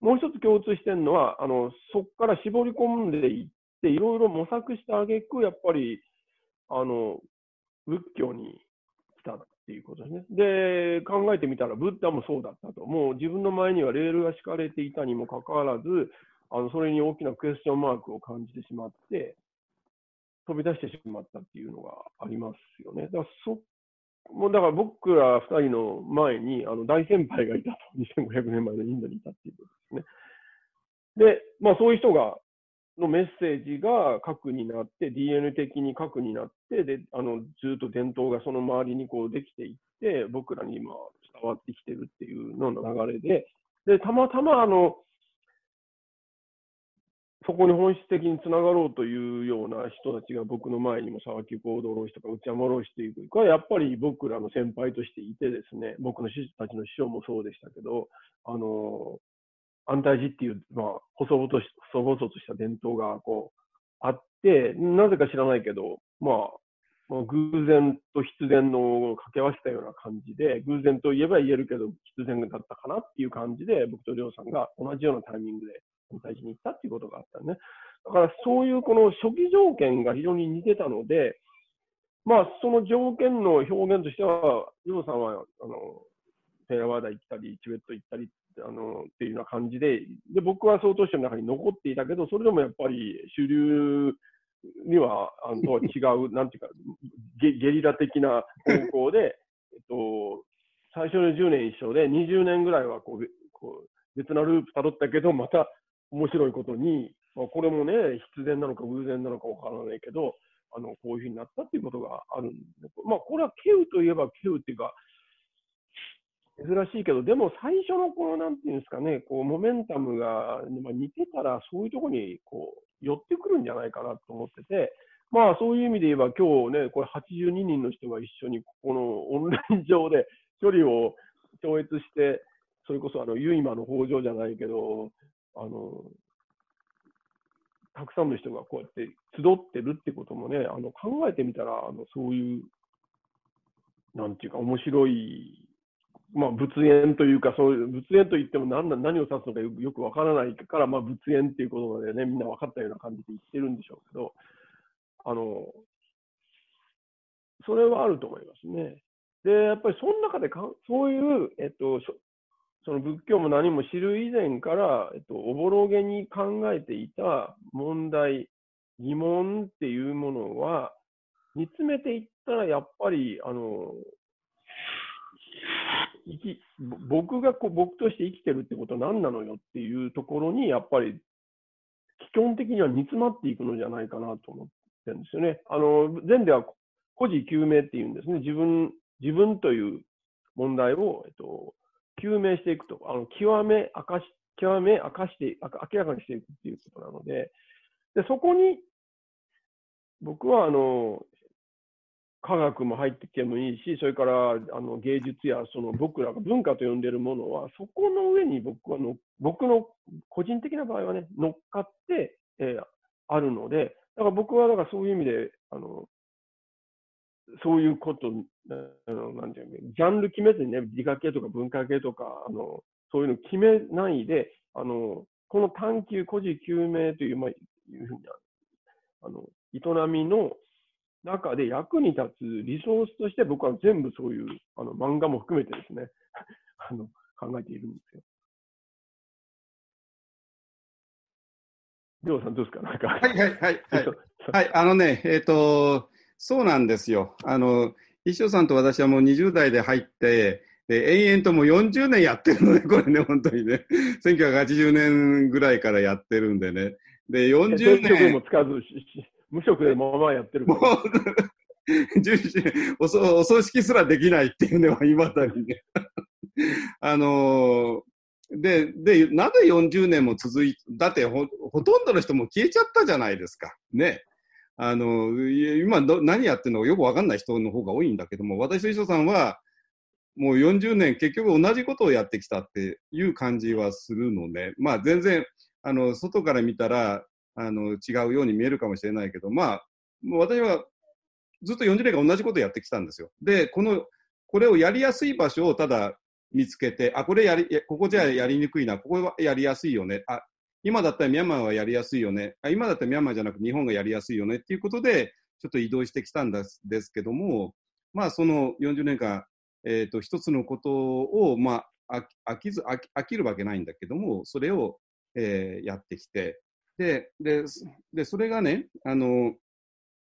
もう一つ共通してるのは、あのそこから絞り込んでいって、いろいろ模索したあげく、やっぱりあの仏教に来たっていうことですね。で、考えてみたら、ブッダもそうだったと。もう自分の前にはレールが敷かれていたにもかかわらず、あのそれに大きなクエスチョンマークを感じてしまって、飛び出してしまったっていうのがありますよね。だからそもうだから僕ら2人の前にあの大先輩がいたと、2500年前のインドにいたっていうことですね。で、まあそういう人が、のメッセージが核になって、DNA 的に核になって、で、あの、ずっと伝統がその周りにこうできていって、僕らに今伝わってきてるっていうのの流れで、で、たまたまあの、そこに本質的につながろうというような人たちが僕の前にも沢木行動浪士とか内山浪士というこれやっぱり僕らの先輩としていてですね僕の師匠たちの師匠もそうでしたけどあの安泰寺っていう、まあ、細々とし細々とした伝統がこうあってなぜか知らないけどまあ偶然と必然の掛け合わせたような感じで、偶然と言えば言えるけど、必然だったかなっていう感じで、僕と亮さんが同じようなタイミングで大事に行ったっていうことがあったね。だからそういうこの初期条件が非常に似てたので、まあその条件の表現としては、ジョーさんはあのテラワーダ行ったり、チベット行ったりあのっていうような感じで、で僕は総統市の中に残っていたけど、それでもやっぱり主流にはあのとは違う、なんていうかゲ、ゲリラ的な方向で、えっと、最初の10年一緒で、20年ぐらいはこうこう別なループたどったけど、また面白いことに、まあ、これもね、必然なのか偶然なのかわからないけど、あのこういうふうになったっていうことがあるんで、まあ、これはケウといえばケウっていうか、珍しいけど、でも最初のこの、なんていうんですかね、こう、モメンタムが、まあ、似てたら、そういうところに、こう、寄ってくるんじゃないかなと思ってて、まあ、そういう意味で言えば、今日ね、これ82人の人が一緒に、ここのオンライン上で距離を超越して、それこそ、あの、ユイマの北条じゃないけど、あの、たくさんの人がこうやって集ってるってこともね、あの考えてみたら、あのそういう、なんていうか、面白い、まあ、仏縁というか、そういう、仏縁といっても何何を指すのかよくわからないから、まあ、仏縁っていうことでね、みんな分かったような感じで言ってるんでしょうけど、あの、それはあると思いますね。で、やっぱりその中でか、そういう、えっと、その仏教も何も知る以前から、えっと、おぼろげに考えていた問題、疑問っていうものは、煮詰めていったら、やっぱり、あの、生き僕がこう僕として生きてるってことは何なのよっていうところに、やっぱり、基本的には煮詰まっていくのじゃないかなと思ってるんですよね。あの、前では孤児究明っていうんですね。自分、自分という問題を、えっと、究明していくと、あの極め明かし、極め明かして、明らかにしていくっていうことなので、でそこに、僕はあの科学も入ってきてもいいし、それからあの芸術やその僕らが文化と呼んでいるものは、そこの上に僕はの、僕の個人的な場合はね、乗っかって、えー、あるので、だから僕はだからそういう意味で、あのそういうこと、あのなんていうの、ジャンル決めずにね、理科系とか文化系とか、あのそういうの決めないで、あのこの探求、孤児救命という、まあ、いうふうにあの営みの中で役に立つリソースとして僕は全部そういうあの漫画も含めてですね あの考えているんですよ。りょうさんどうですか？なんか。
はいはいはいはい。はい、あのね、えっ、と、そうなんですよ。あの、石尾さんと私はもう20代で入って、で延々ともう40年やってるのね、これね、本当にね。1980年ぐらいからやってるんでね。で、40
転職
年。
もつかず無職でままやってる
もう、重視おそお葬式すらできないっていうね、いまだにね。あのーで、で、なぜ40年も続い、だってほ、ほとんどの人も消えちゃったじゃないですか。ね。あの、今ど、何やってるのかよくわかんない人の方が多いんだけども、私と石尾さんは、もう40年結局同じことをやってきたっていう感じはするのね。まあ全然、あの、外から見たら、あの、違うように見えるかもしれないけど、まあ、もう私はずっと40年間同じことをやってきたんですよ。で、この、これをやりやすい場所をただ見つけて、あ、これやり、ここじゃやりにくいな、ここはやりやすいよね。あ、今だったらミャンマーはやりやすいよね。あ、今だったらミャンマーじゃなく日本がやりやすいよねっていうことで、ちょっと移動してきたんですですけども、まあその40年間、えっ、と、一つのことを、まあ、飽きず、飽き飽きるわけないんだけども、それを、えーやってきて、で、で、で、それがね、あの、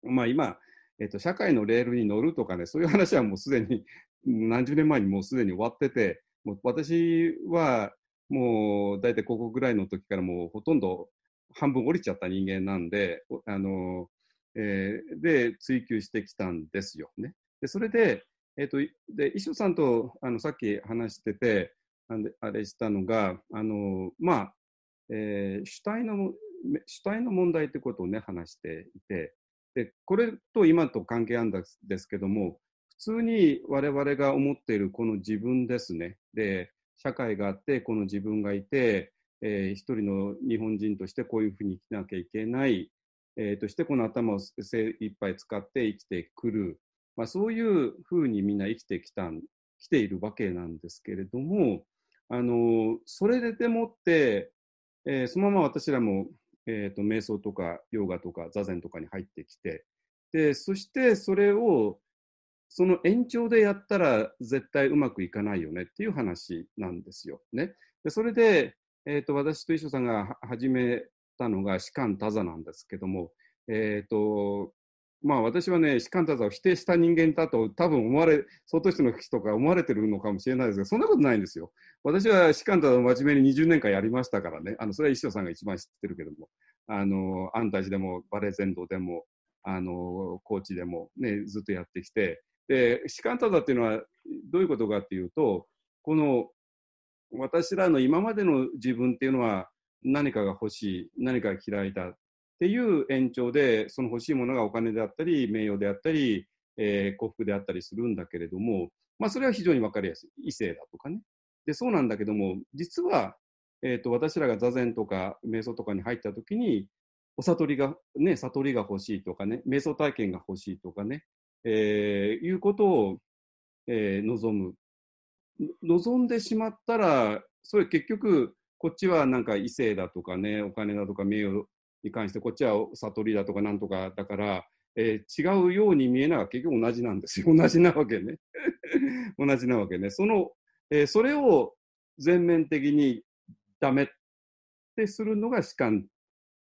まあ今、えっ、と、社会のレールに乗るとかね、そういう話はもうすでに、何十年前にもうすでに終わってて、もう私はもう大体ここぐらいの時からもうほとんど半分降りちゃった人間なんで、あの、えーで、追求してきたんですよね。で、それで、えっ、と、で、石尾さんと、あの、さっき話してて、ああれしたのが、あの、まあ、えー主体の、主体の問題ってことをね、話していて、で、これと今と関係あるんですですけども、普通に我々が思っているこの自分ですね。で、社会があって、この自分がいて、えー一人の日本人としてこういうふうに生きなきゃいけない、えーとしてこの頭を精一杯使って生きてくる。まあ、そういうふうにみんな生きてきたん、来ているわけなんですけれども、あの、それでもって、えーそのまま私らも、えーと、瞑想とかヨガとか座禅とかに入ってきて、で、そしてそれを、その延長でやったら絶対うまくいかないよねっていう話なんですよ。ね。で、それで、えっ、と、私と一緒さんが始めたのが士官多座なんですけども、えっ、と、まあ私はね、士官多座を否定した人間だと多分思われ、相当数の人が思われてるのかもしれないですが、そんなことないんですよ。私は士官多座を真面目に20年間やりましたからね、あの、それは一緒さんが一番知ってるけども、あの、安泰寺でもバレー全道でも、あの、高知でもね、ずっとやってきて、で、士官多座っていうのはどういうことかっていうと、この私らの今までの自分っていうのは何かが欲しい、何かが嫌いだっていう延長で、その欲しいものがお金であったり、名誉であったり、えー幸福であったりするんだけれども、まあそれは非常にわかりやすい。異性だとかね。で、そうなんだけども、実は、えっ、と、私らが座禅とか瞑想とかに入った時に、お悟りが、ね、悟りが欲しいとかね、瞑想体験が欲しいとかね、えーいうことを、えー望む。望んでしまったら、それ結局、こっちはなんか異性だとかね、お金だとか名誉に関して、こっちは悟りだとかなんとかだから、えー違うように見えながら結局同じなんですよ。同じなわけね。同じなわけね。その、えーそれを全面的にダメってするのが士官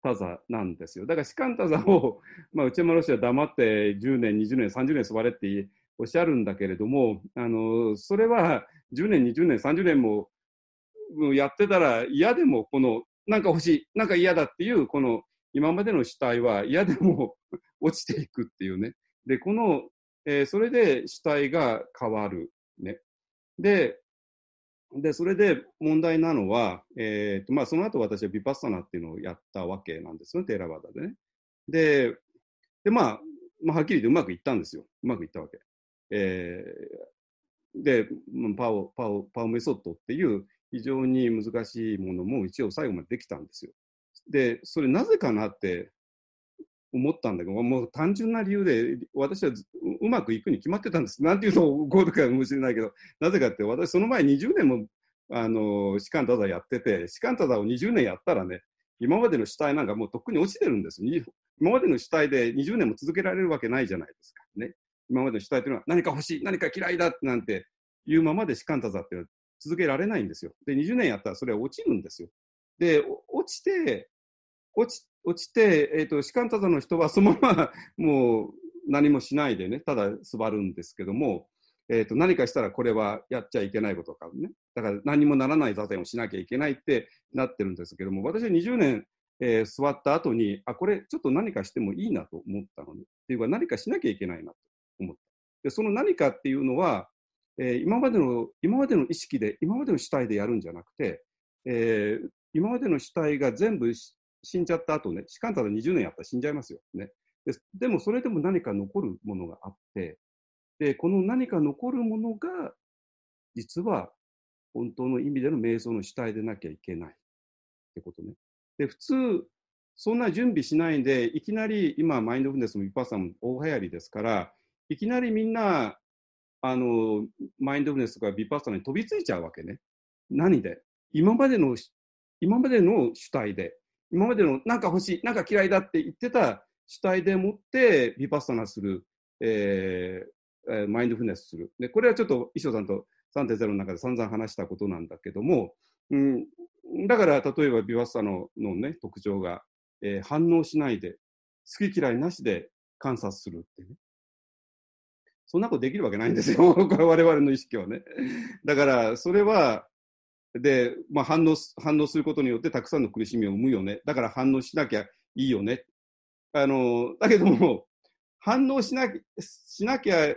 多座なんですよ。だから士官多座を、まあ、内山ロシアは黙って10年、20年、30年座れっておっしゃるんだけれども、あの、それは10年、20年、30年もうんやってたら嫌でも、この、なんか欲しい、なんか嫌だっていう、この、今までの主体は嫌でも 落ちていくっていうね。で、この、えーそれで主体が変わる。ね。で、で、それで問題なのは、えっ、と、まあ、その後私はビパッサナっていうのをやったわけなんですよね、テーラバーダでね。で、で、まあ、まあ、はっきり言ってうまくいったんですよ。うまくいったわけ。えーで、パオ、パオ、パオメソッドっていう非常に難しいものも一応最後までできたんですよ。で、それなぜかなって思ったんだけど、もう単純な理由で、私はうまくいくに決まってたんです。なんていうと、こうとかもしれないけど、なぜかって、私その前20年も、あの、士官多座やってて、士官多座を20年やったらね、今までの主体なんかもうとっくに落ちてるんです。今までの主体で20年も続けられるわけないじゃないですか。ね。今までの主体というのは何か欲しい、何か嫌いだなんていうままで士官多座っていうのは続けられないんですよ。で、20年やったらそれは落ちるんですよ。で、落ちて、落ち落ちて、えっ、と、士官多座の人はそのまま もう何もしないでね、ただ座るんですけども、えっ、と、何かしたらこれはやっちゃいけないことかね。だから何もならない座禅をしなきゃいけないってなってるんですけども、私は20年、えー座った後に、あ、これちょっと何かしてもいいなと思ったのね。っていうか何かしなきゃいけないなと思った。で、その何かっていうのは、えー今までの、今までの意識で、今までの主体でやるんじゃなくて、えー今までの主体が全部死んじゃった後ね、士官ただ20年やったら死んじゃいますよ。ね。ででもそれでも何か残るものがあって、で、この何か残るものが、実は本当の意味での瞑想の主体でなきゃいけないってことね。で、普通、そんな準備しないで、いきなり今、マインドフルネスもヴィパッサも大流行りですから、いきなりみんな、あの、マインドフルネスとかヴィパッサに飛びついちゃうわけね。何で？今までの、今までの主体で、今までのなんか欲しい、なんか嫌いだって言ってた主体でもって、ヴィパッサナする、えーえマインドフネスする。で、これはちょっと、衣装さんと3.0の中で散々話したことなんだけども、うん、だから、例えば、ヴィパッサナののね、特徴が、えー反応しないで、好き嫌いなしで観察するってね。そんなことできるわけないんですよ。こ我々の意識はね。だから、それは、で、まあ、反応、反応することによってたくさんの苦しみを生むよね。だから反応しなきゃいいよね。あの、だけども、反応しなきしなきゃ、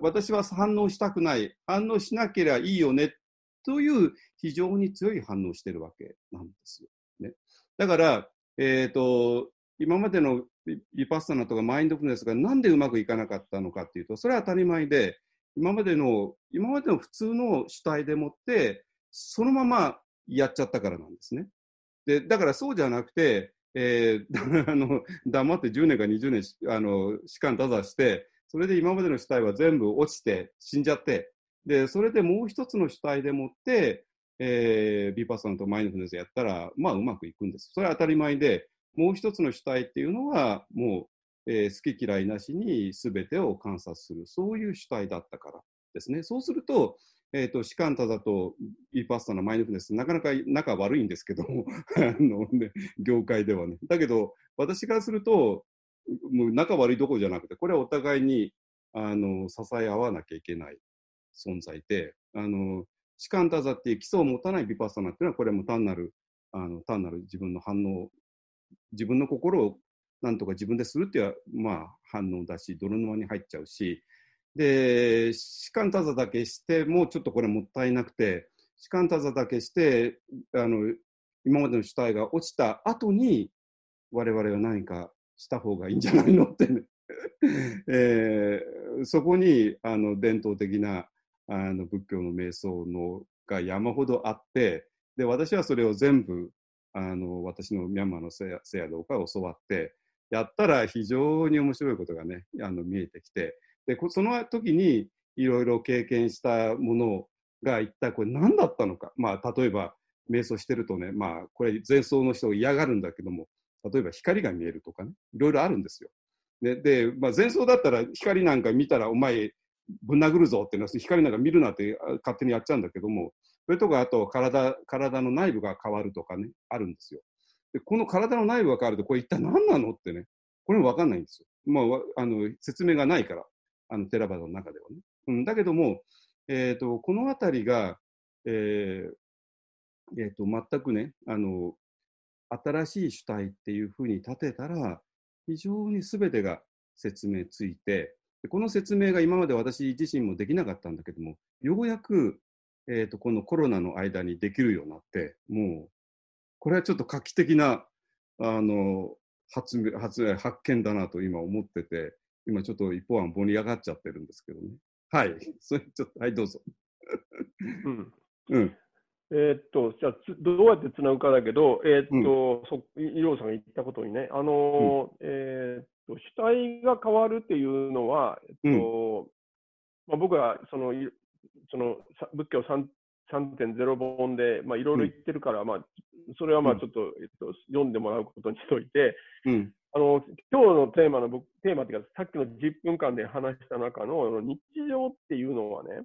私は反応したくない。反応しなければいいよね。という非常に強い反応をしてるわけなんですよ。ね。だから、えっ、と、今までのビビパッサナとかマインドフルネスがなんでうまくいかなかったのかっていうと、それは当たり前で、今までの、今までの普通の主体でもって、そのままやっちゃったからなんですね。で、だからそうじゃなくて、えー あの、黙って10年か20年、あの、士官多座して、それで今までの主体は全部落ちて、死んじゃって、で、それでもう一つの主体でもって、えー、ビパッサナとマインドフルネスやったら、まあうまくいくんです。それは当たり前で、もう一つの主体っていうのは、もう、えー好き嫌いなしに全てを観察する、そういう主体だったからですね。そうすると、えっ、と、士官多座とビパッサナ、マインドフネス、なかなか仲悪いんですけど、あのね、業界ではね。だけど、私からすると、もう仲悪いどころじゃなくて、これはお互いに、あの、支え合わなきゃいけない存在で、あの、士官多座っていう基礎を持たないビパッサナっていうのは、これはも単なる、あの、単なる自分の反応、自分の心をなんとか自分でするっていう、まあ、反応だし、泥沼に入っちゃうし、で、士官多座だけしてもう、ちょっとこれもったいなくて、士官多座だけして、あの、今までの主体が落ちた後に、我々は何かした方がいいんじゃないのってね、えーそこに、あの、伝統的な、あの、仏教の瞑想のが山ほどあって、で、私はそれを全部、あの、私のミャンマーのせやせやどうか教わって、やったら非常に面白いことがね、あの、見えてきて、で、その時にいろいろ経験したものが一体これ何だったのか。まあ、例えば、瞑想してるとね、まあ、これ前奏の人が嫌がるんだけども、例えば光が見えるとかね、いろいろあるんですよ。で、でまあ、前奏だったら光なんか見たらお前ぶん殴るぞっていうのは光なんか見るなって勝手にやっちゃうんだけども、それとかあと体、体の内部が変わるとかね、あるんですよ。で、この体の内部が変わると、これ一体何なのってね、これもわかんないんですよ。まあ、あの、説明がないから、あの、テラバダの中ではね。うん、だけども、えっ、と、このあたりが、えーえーと、全くね、あの、新しい主体っていうふうに立てたら、非常に全てが説明ついて、この説明が今まで私自身もできなかったんだけども、ようやく、えっ、と、このコロナの間にできるようになって、もう、これはちょっと画期的な、あの、発明、発、発見だなと今思ってて、今ちょっと一方案盛り上がっちゃってるんですけどね。はい。それちょっと、はい、どうぞ。
うん
うん。
えーっと、じゃあつ、どうやってつなぐかだけど、えーっと、そ医療さんが言ったことにね、あのーえーっと、主体が変わるっていうのは、えっと、まあ、僕はその、いそのさ仏教3 3.0本で、まあ、いろいろ言ってるから、まあ、それはまあ
うん
ちょっと、えっと、読んでもらうことにしといて、
うん。
あの、今日のテーマの僕、テーマっていうか、さっきの10分間で話した中の日常っていうのはね、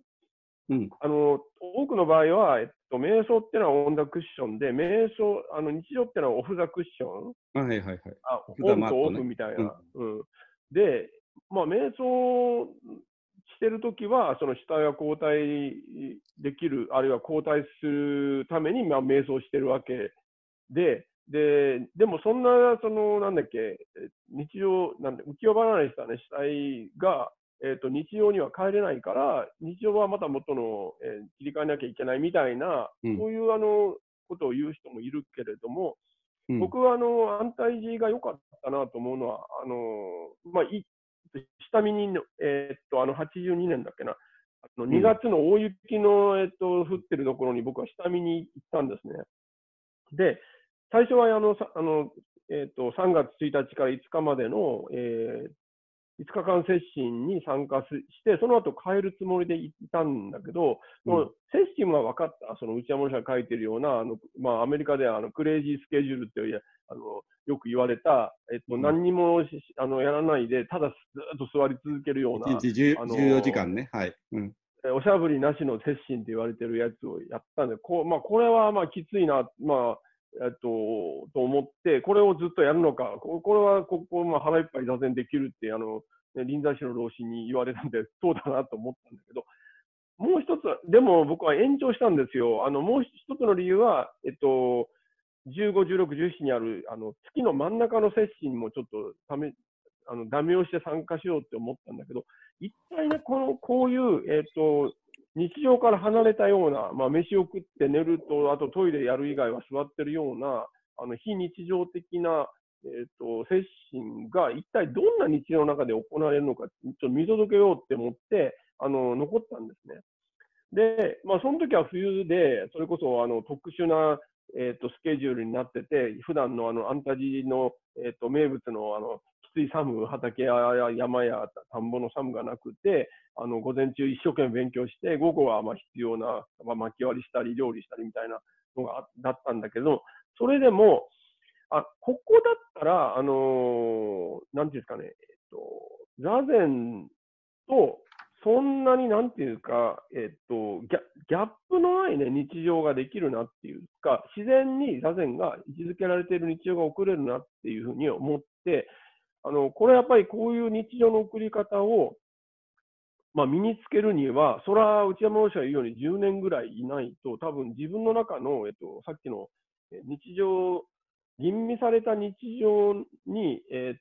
うん。
あの、多くの場合は、えっと、瞑想っていうのはオンザクッションで、瞑想、あの、日常っていうのはオフザクッション
はいはいはい。
あ、
オ
ンとオフみたいな。うん。で、まあ、瞑想してるときは、その死体が交代できる、あるいは交代するために、まあ、瞑想してるわけで、で、でもそんな、その、なんだっけ、え日常、なんで、浮世離れしたね、死体が、えっ、と、日常には帰れないから、日常はまた元の、えー切り替えなきゃいけないみたいな、
うん。
そういう、あの、ことを言う人もいるけれども、
うん、
僕はあの安泰寺が良かったなと思うのは、あのまあ、い下見にの、えーっとあの82年だっけな、あの
ん。
2月の大雪の、えーっと降ってるところに僕は下見に行ったんですね。で、最初はあのさあの、えーっと3月1日から5日までの、え5日間接心に参加しして、その後帰るつもりでいたんだけど、もう接心は分かった、その内山者が書いてるような、あのまあ、アメリカではあのクレイジースケジュールってあのよく言われた、えっと、
うん
何にもしあのやらないで、ただずっと座り続けるような、
1日10
あの
14時間ね。はい。うん。
えおしゃぶりなしの接心って言われてるやつをやったんで、こうまあ、これはまあきついな、まあえっと、と思って、これをずっとやるのか、これはここ、まあ、腹いっぱい座禅できるってあの、ね、臨済宗の老子に言われたんで、そうだなと思ったんだけど、もう一つ、でも僕は延長したんですよ。あのもう一つの理由は、えっと、15、16、17にあるあの月の真ん中の接心もちょっとためあのダメをして参加しようって思ったんだけど、一体ね、このこういう、えっと日常から離れたような、まあ、飯を食って寝ると、あとトイレやる以外は座ってるような、あの非日常的な、えっと接心が一体どんな日常の中で行われるのか、ちょっと見届けようって思って、あの残ったんですね。で、まあ、その時は冬で、それこそあの特殊な、えっとスケジュールになってて、普段のあのアンタジーの、えっと名物のあのつい寒、畑や山や田んぼの寒がなくて、あの午前中一生懸命勉強して、午後はまあ必要な、まあ、巻き割りしたり料理したりみたいなのがだったんだけど、それでも、あここだったら、あのーなんていうんですかね、えっと、座禅と、そんなになんていうか、えっと、ギャギャップのないね、日常ができるなっていうか、自然に座禅が位置づけられている日常が送れるなっていうふうに思って、あの、これやっぱりこういう日常の送り方を、まあ、身につけるには、それは内山老師が言うように10年ぐらいいないと、多分自分の中の、えっと、さっきの日常、吟味された日常に、えっ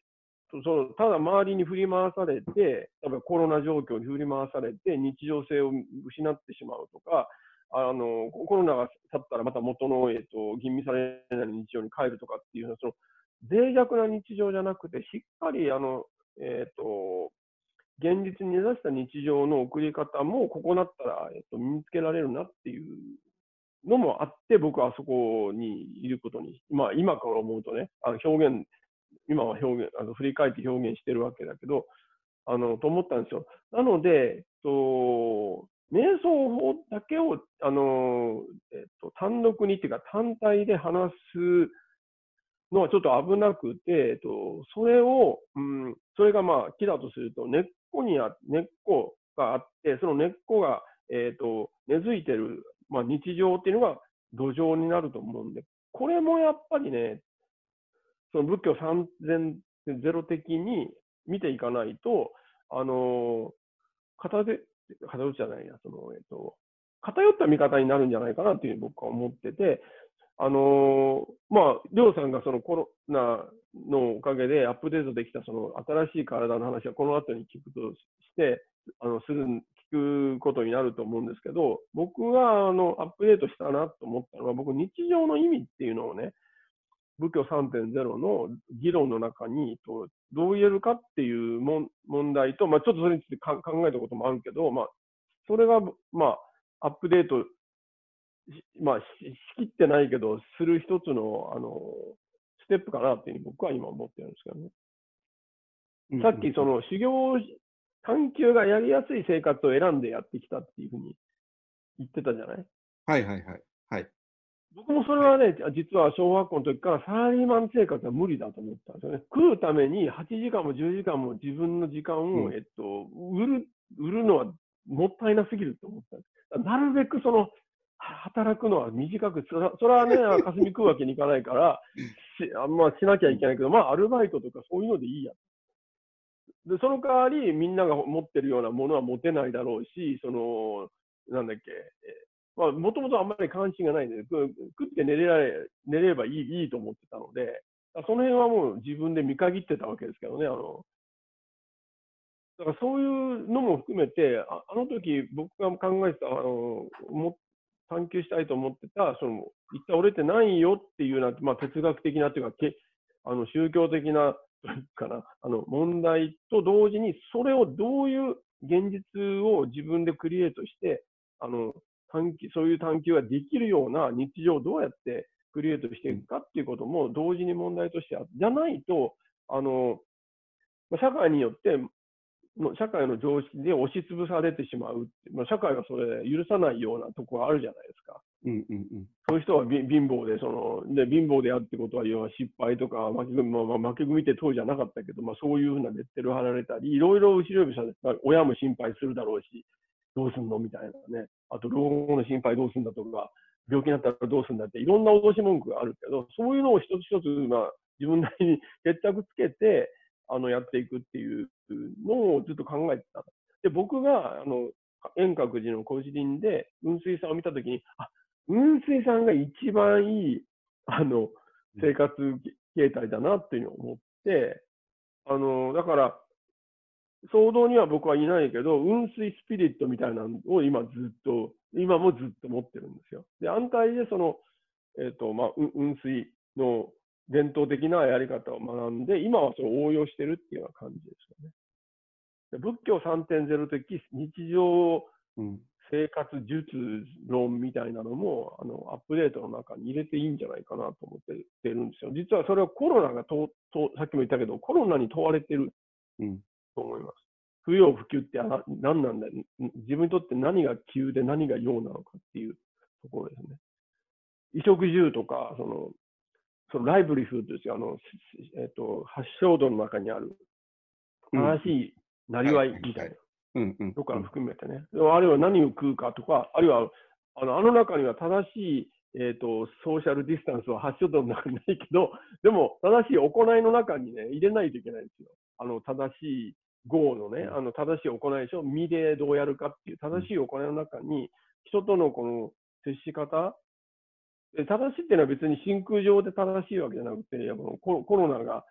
と、そのただ周りに振り回されて、例えばコロナ状況に振り回されて、日常性を失ってしまうとか、あのコロナが去ったらまた元の、えっと、吟味されない日常に帰るとかっていう、その脆弱な日常じゃなくて、しっかりあの、えっと、現実に根ざした日常の送り方も、ここだったら、えっと、身につけられるなっていうのもあって、僕はあそこにいることに、まあ、今から思うとね、あの表現、今は表現、あの振り返って表現してるわけだけど、あの、と思ったんですよ。なので、と、瞑想法だけを、あの、えっと、単独にっていうか単体で話すのはちょっと危なくて、えっと、それを、うん、それがまあ木だとすると根っこにあ根っこがあって、その根っこが、えっと、根付いてる、まあ、日常っていうのが土壌になると思うんで、これもやっぱりね、その仏教三千ゼロ的に見ていかないと、あの、片手、偏っちゃないや、その、えっと、偏った見方になるんじゃないかなっていうふうに僕は思ってて、あのまあ、りょうさんがそのコロナのおかげでアップデートできたその新しい体の話はこの後に聞くとして、あの、する、聞くことになると思うんですけど、僕はあの、アップデートしたなと思ったのは、僕日常の意味っていうのをね、仏教3.0の議論の中にどう言えるかっていう問題と、まあ、ちょっとそれについて考えたこともあるけど、まあ、それが、まあ、アップデート、まあ、ししきってないけど、する一つの、あの、ステップかなっていうふうに僕は今思ってるんですけどね。さっきその修行、探求がやりやすい生活を選んでやってきたっていうふうに言ってたじゃない？
はいはいはい。はい。
僕もそれはね、実は小学校の時からサラリーマン生活は無理だと思ったんですよね。食うために8時間も10時間も自分の時間を、
うん
えっと、売る、売るのはもったいなすぎると思ったんです。なるべくその、働くのは短く、それはそれはね、霞食うわけにいかないから、しあまあ、しなきゃいけないけど、まあ、アルバイトとかそういうのでいいや。で、その代わり、みんなが持ってるようなものは持てないだろうし、その、なんだっけ、えまあ、もともとあんまり関心がないんで、く食って寝れられ寝ればいいいいと思ってたので、その辺はもう自分で見限ってたわけですけどね、あの、だからそういうのも含めて、ああの時僕が考えてた、あの、も探求したいと思ってた、その、一体俺って何よっていうな、まあ、哲学的なというか、あの宗教的な、かな、あの、問題と同時に、それをどういう現実を自分でクリエイトして、あの、探求、そういう探求ができるような日常をどうやってクリエイトしていくかっていうことも同時に問題としてあ。じゃないと、あの、社会によって、の社会の常識で押しつぶされてしまう。まあ、社会がそれ許さないようなところがあるじゃないですか。
うんうんうん。
そういう人はび貧乏で、その、で、貧乏でやるってことは、要は失敗とか、負け組、まあ、まあ負け組って当時じゃなかったけど、まあそういうふうなレッテル貼られたり、いろいろ後ろ指されて、親も心配するだろうし、どうすんのみたいなね。あと、老後の心配どうすんだとか、病気になったらどうすんだって、いろんな脅し文句があるけど、そういうのを一つ一つ、まあ、自分なりに決着つけて、あの、やっていくっていうのをずっと考えてた。で、僕が、あの、遠隔寺の古寺林で、雲水さんを見たときに、あ、雲水さんが一番いい、あの、生活形態だなっていうのを思って、あの、だから、騒動には僕はいないけど、雲水スピリットみたいなのを今ずっと、今もずっと持ってるんですよ。で、安泰でその、えっ、と、まあ、う雲水の伝統的なやり方を学んで、今はそれを応用してるっていうような感じですよね。仏教3.0的日常生活術論みたいなのも、あの、アップデートの中に入れていいんじゃないかなと思ってるんですよ。実はそれはコロナがと、と、さっきも言ったけど、コロナに問われてると思います。不要不急って何なんだ。自分にとって何が急で何が用なのかっていうところですね。衣食住とか、その、そのライブリフードですよ。あの、えっ、と、発祥度の中にある、正しいなりわいみたいな。
うんうん。
とか含めてね。あるいは何を食うかとか、あるいは、あの、あの中には正しい、えっ、と、ソーシャルディスタンスは発祥度の中にないけど、でも、正しい行いの中にね、入れないといけないんですよ。あの、正しい業のね、あの、正しい行いでしょ。身でどうやるかっていう正しい行いの中に、人とのこの接し方、で正しいっていうのは別に真空上で正しいわけじゃなくて、このコロコロナが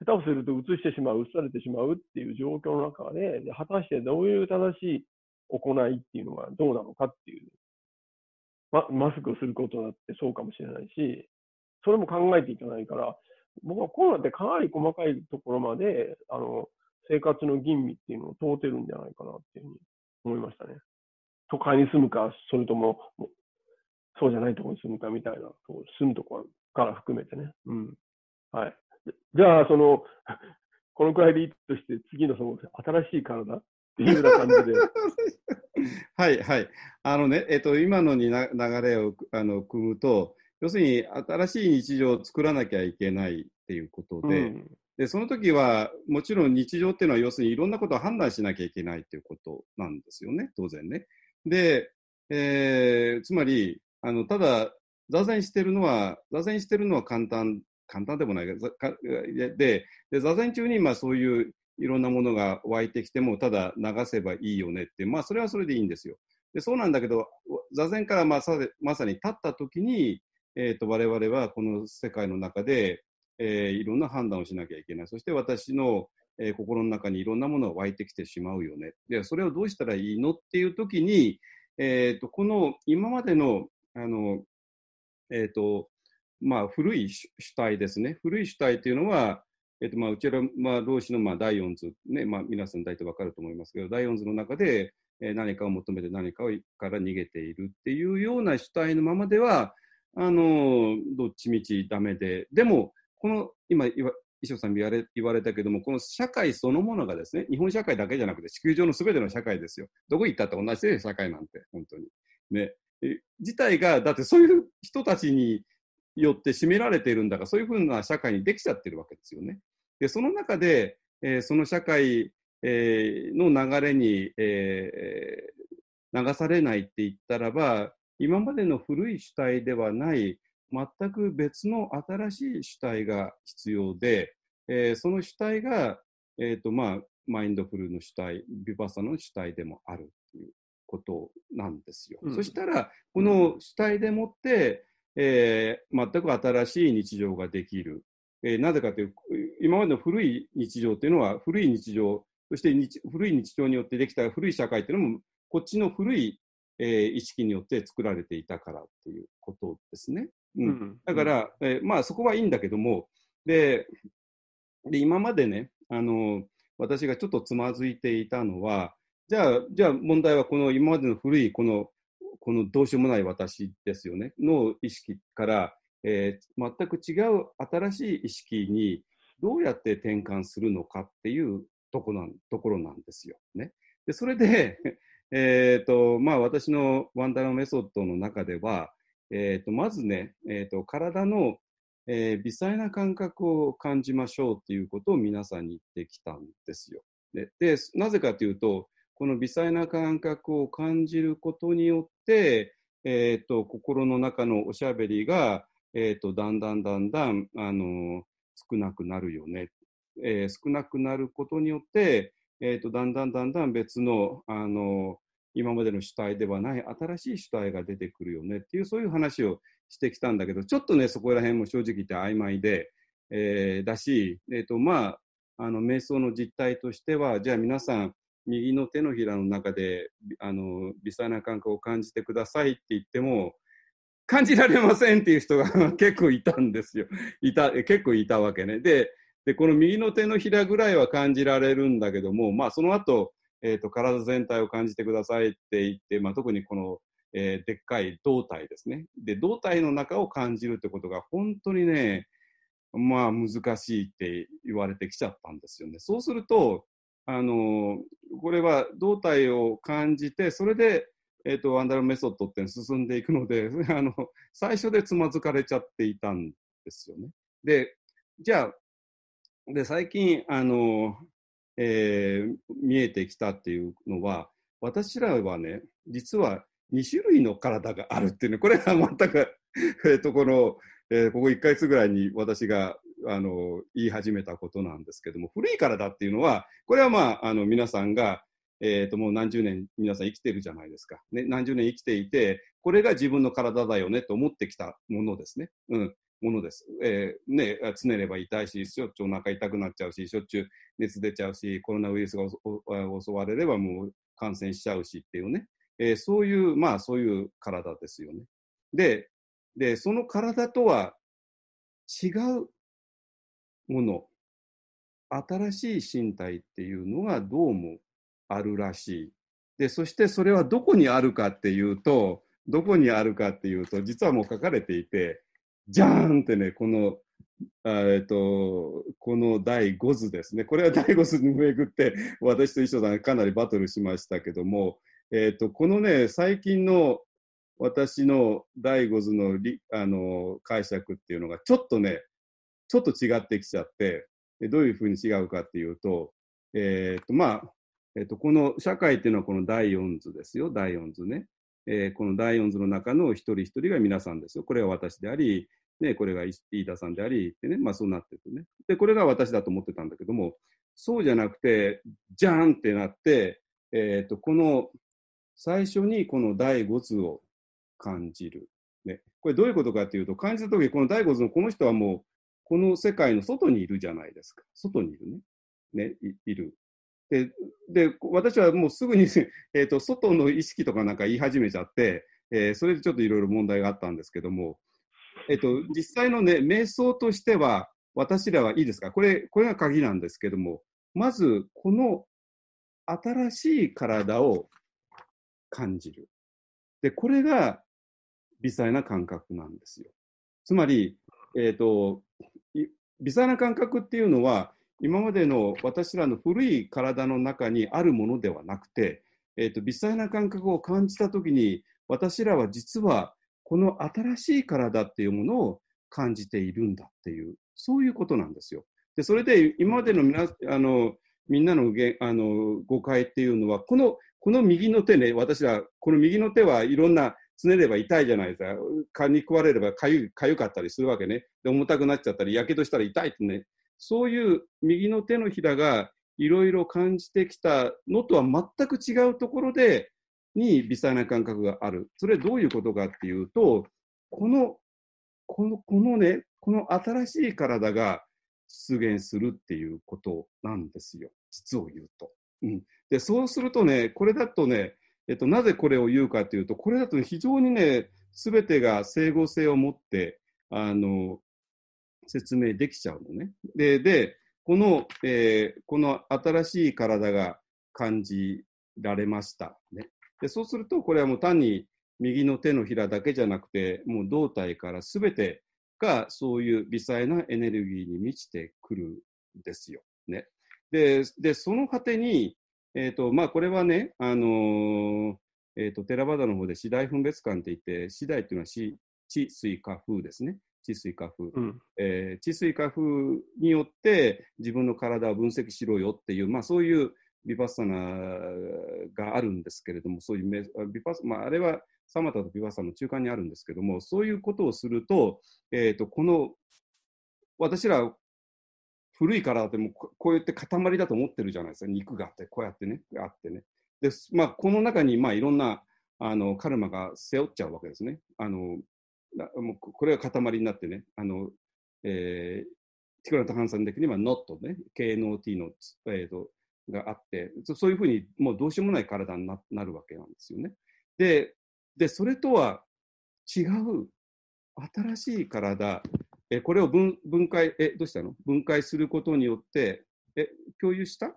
下手をすると移してしまう、移されてしまうっていう状況の中で、で果たしてどういう正しい行いっていうのがどうなのかっていう、ま、マスクをすることだってそうかもしれないし、それも考えていかないから、僕はコロナってかなり細かいところまで、あの、生活の吟味っていうのを問うてるんじゃないかなっていうふうに思いましたね。都会に住むか、それとも、そうじゃないところに住むかみたいな、そう住むところから含めてね。うん。はい。じゃあ、その、このくらいでいいとして、次のその、新しい体っていうような感じで。
はいはい。あのね、えっと、今のにな流れをあの組むと、要するに新しい日常を作らなきゃいけないっていうことで、
うん
で、その時は、もちろん日常っていうのは、要するにいろんなことを判断しなきゃいけないっていうことなんですよね、当然ね。で、えーつまり、あの、ただ、座禅してるのは、座禅してるのは簡単、簡単でもないけど、で、で、座禅中に、まあそういういろんなものが湧いてきても、ただ流せばいいよねって、まあそれはそれでいいんですよ。で、そうなんだけど、座禅からまさまさに立った時に、えっ、と、我々はこの世界の中で、えーいろんな判断をしなきゃいけない。そして私の、えー心の中にいろんなものが湧いてきてしまうよね。で、それをどうしたらいいのっていう時に、えっ、と、この今までの、あの、えっ、と、まあ、古い主体ですね。古い主体っていうのは、えっ、と、まあ、うちら、まあ、老子の、まあ、第四図、ね、まあ、皆さん大体わかると思いますけど、第四図の中で、えー何かを求めて何かをから逃げているっていうような主体のままでは、あの、どっちみちダメで、でも、この、今言わ、石尾さん言われ言われたけども、この社会そのものがですね、日本社会だけじゃなくて、地球上のすべての社会ですよ。どこ行ったって同じで社会なんて、本当に。ね。自体が、だってそういう人たちによって占められているんだから、そういうふうな社会にできちゃってるわけですよね。で、その中で、えーその社会、えーの流れに、えー流されないって言ったらば、今までの古い主体ではない全く別の新しい主体が必要で、えー、その主体が、えーとまあ、マインドフルの主体、ビパサの主体でもあるということなんですよ。うん、そしたら、この主体でもって、えー、全く新しい日常ができる。えー、なぜかというと、今までの古い日常というのは、古い日常、そして古い日常によってできた古い社会というのも、こっちの古い、えー、意識によって作られていたからっていうことですね。うん、だから、えー、まあそこはいいんだけども、で、で今までね、あの、私がちょっとつまずいていたのは、じゃあ、じゃあ問題はこの今までの古いこの、このどうしようもない私ですよね、の意識から、えー、全く違う新しい意識にどうやって転換するのかっていうとこなんところなんですよ。ね、でそれで、えーとまあ、私のワンダーのメソッドの中では、えーと、まずね、えーと、体の、えー、微細な感覚を感じましょうっていうことを皆さんに言ってきたんですよ。ででなぜかというと、この微細な感覚を感じることによって、えーと、心の中のおしゃべりが、えーと、だんだんだんだん、あの少なくなるよね、えー、少なくなることによって、えーと、だんだんだんだん別の、あの今までの主体ではない新しい主体が出てくるよね。っていうそういう話をしてきたんだけどちょっとねそこら辺も正直言って曖昧で、えー、だし、えーとまあ、あの瞑想の実態としてはじゃあ皆さん右の手のひらの中であの微細な感覚を感じてくださいって言っても感じられませんっていう人が 結構いたんですよいた結構いたわけねででこの右の手のひらぐらいは感じられるんだけどもまあその後えーと、体全体を感じてくださいって言って、まあ、特にこの、えー、でっかい胴体ですね。で、胴体の中を感じるってことが本当にね、まあ難しいって言われてきちゃったんですよね。そうすると、あのこれは胴体を感じて、それで、えーと、ワンダルメソッドって進んでいくので あの、最初でつまずかれちゃっていたんですよね。で、じゃあ、で最近、あのえー、見えてきたっていうのは、私らはね、実は2種類の体があるっていうね、これは全くえと、この、えー、ここ1ヶ月ぐらいに私が、あの、言い始めたことなんですけども、古い体っていうのは、これはまあ、あの、皆さんが、えっ、ー、と、もう何十年皆さん生きてるじゃないですか。ね、何十年生きていて、これが自分の体だよねと思ってきたものですね。うん。ものです。えー、ね、つねれば痛いし、しょっちゅうお腹痛くなっちゃうし、しょっちゅう熱出ちゃうし、コロナウイルスが襲われればもう感染しちゃうしっていうね、えー、そういう、まあそういう体ですよね。で、で、その体とは違うもの、新しい身体っていうのがどうもあるらしい。で、そしてそれはどこにあるかっていうと、どこにあるかっていうと、実はもう書かれていて、じゃーんってね、この、えっと、この第5図ですね。これは第5図にめぐって、私と一緒だかなりバトルしましたけども、えっと、このね、最近の私の第5図のあの解釈っていうのが、ちょっとね、ちょっと違ってきちゃって、どういうふうに違うかっていうと、えっと、まあ、えっと、この社会っていうのはこの第4図ですよ、第4図ね。えー、この第4図の中の一人一人が皆さんですよ。これは私であり、ね、これが飯田さんであり、でね、まあそうなってるとね。で、これが私だと思ってたんだけども、そうじゃなくて、じゃーんってなって、えっ、と、この、最初にこの第5図を感じる。ね。これどういうことかっていうと、感じたとき、この第5図のこの人はもう、この世界の外にいるじゃないですか。外にいるね。ね、いいる。で、で、私はもうすぐに、えっ、ー、と、外の意識とかなんか言い始めちゃって、えー、それでちょっといろいろ問題があったんですけども、えっと、実際のね、瞑想としては、私らはいいですか？これ、これが鍵なんですけども、まず、この新しい体を感じる。で、これが微細な感覚なんですよ。つまり、えっ、ー、と、微細な感覚っていうのは、今までの私らの古い体の中にあるものではなくて、え、ー、と、微細な感覚を感じたときに、私らは実はこの新しい体っていうものを感じているんだっていう、そういうことなんですよ。で、それで今までの皆あのみんなのげあの誤解っていうのは、このこの右の手ね、私は、この右の手はいろんな、つねれば痛いじゃないですか。蚊に食われればかゆかったりするわけね。で、重たくなっちゃったり、やけどしたら痛いってね。そういう右の手のひらがいろいろ感じてきたのとは全く違うところで、に微細な感覚がある。それはどういうことかっていうと、この、この、このね、この新しい体が出現するっていうことなんですよ。実を言うと。うん。で、そうするとね、これだとね、えっと、なぜこれを言うかというと、これだと非常にね、すべてが整合性を持って、あの、説明できちゃうのね。で、で、この、えー、この新しい体が感じられました。ね。で、そうすると、これはもう単に右の手のひらだけじゃなくて、もう胴体からすべてがそういう微細なエネルギーに満ちてくるんですよ。ね。で、でその果てに、えっ、ー、と、まあ、これはね、あのー、えっ、ー、と、テラバダの方で次第分別感って言って、次第っていうのは地、地、水、化風ですね。地水化風、うん、えー、地水化風によって自分の体を分析しろよっていう、まあ、そういうビパッサナがあるんですけれども、そういうビパッまあ、あれはサマタとビパッサナの中間にあるんですけども、そういうことをすると、えーと、この私ら古い体ってもこうやって塊だと思ってるじゃないですか、肉があって、こうやってね、あってね。でまあ、この中にまあいろんなあのカルマが背負っちゃうわけですね。あのもうこれが塊になってね、あのえー、ティクラと換算的には NOT ね、KNOT の、えーと、があって、そういうふうにもうどうしようもない体にななるわけなんですよね。で、でそれとは違う新しい体、えこれを分分解、え、どうしたの？分解することによって、え、共有した？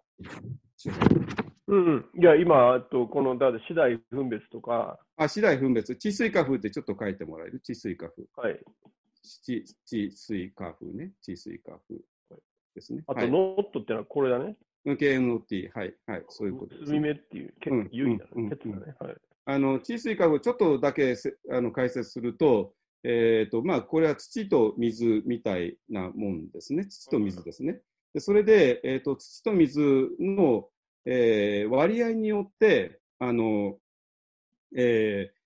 うん、うん、いや、今、とこの、だ次第分別とか。
あ、次第分別。地水化風ってちょっと書いてもらえる？地水化風。
はい。
地地水化風ね。地水化風ですね。
あと、ノットってのはこれだね。
KNOT、はい、はい、そういうことです、
ね。めっていう、結構有意だね。結構ね。はい。
あの、地水化風、ちょっとだけせあの解説すると、えっ、ー、と、まあ、これは土と水みたいなもんですね。土と水ですね。でそれで、えっ、ー、と、土と水の、えー、割合によって、あの、えー、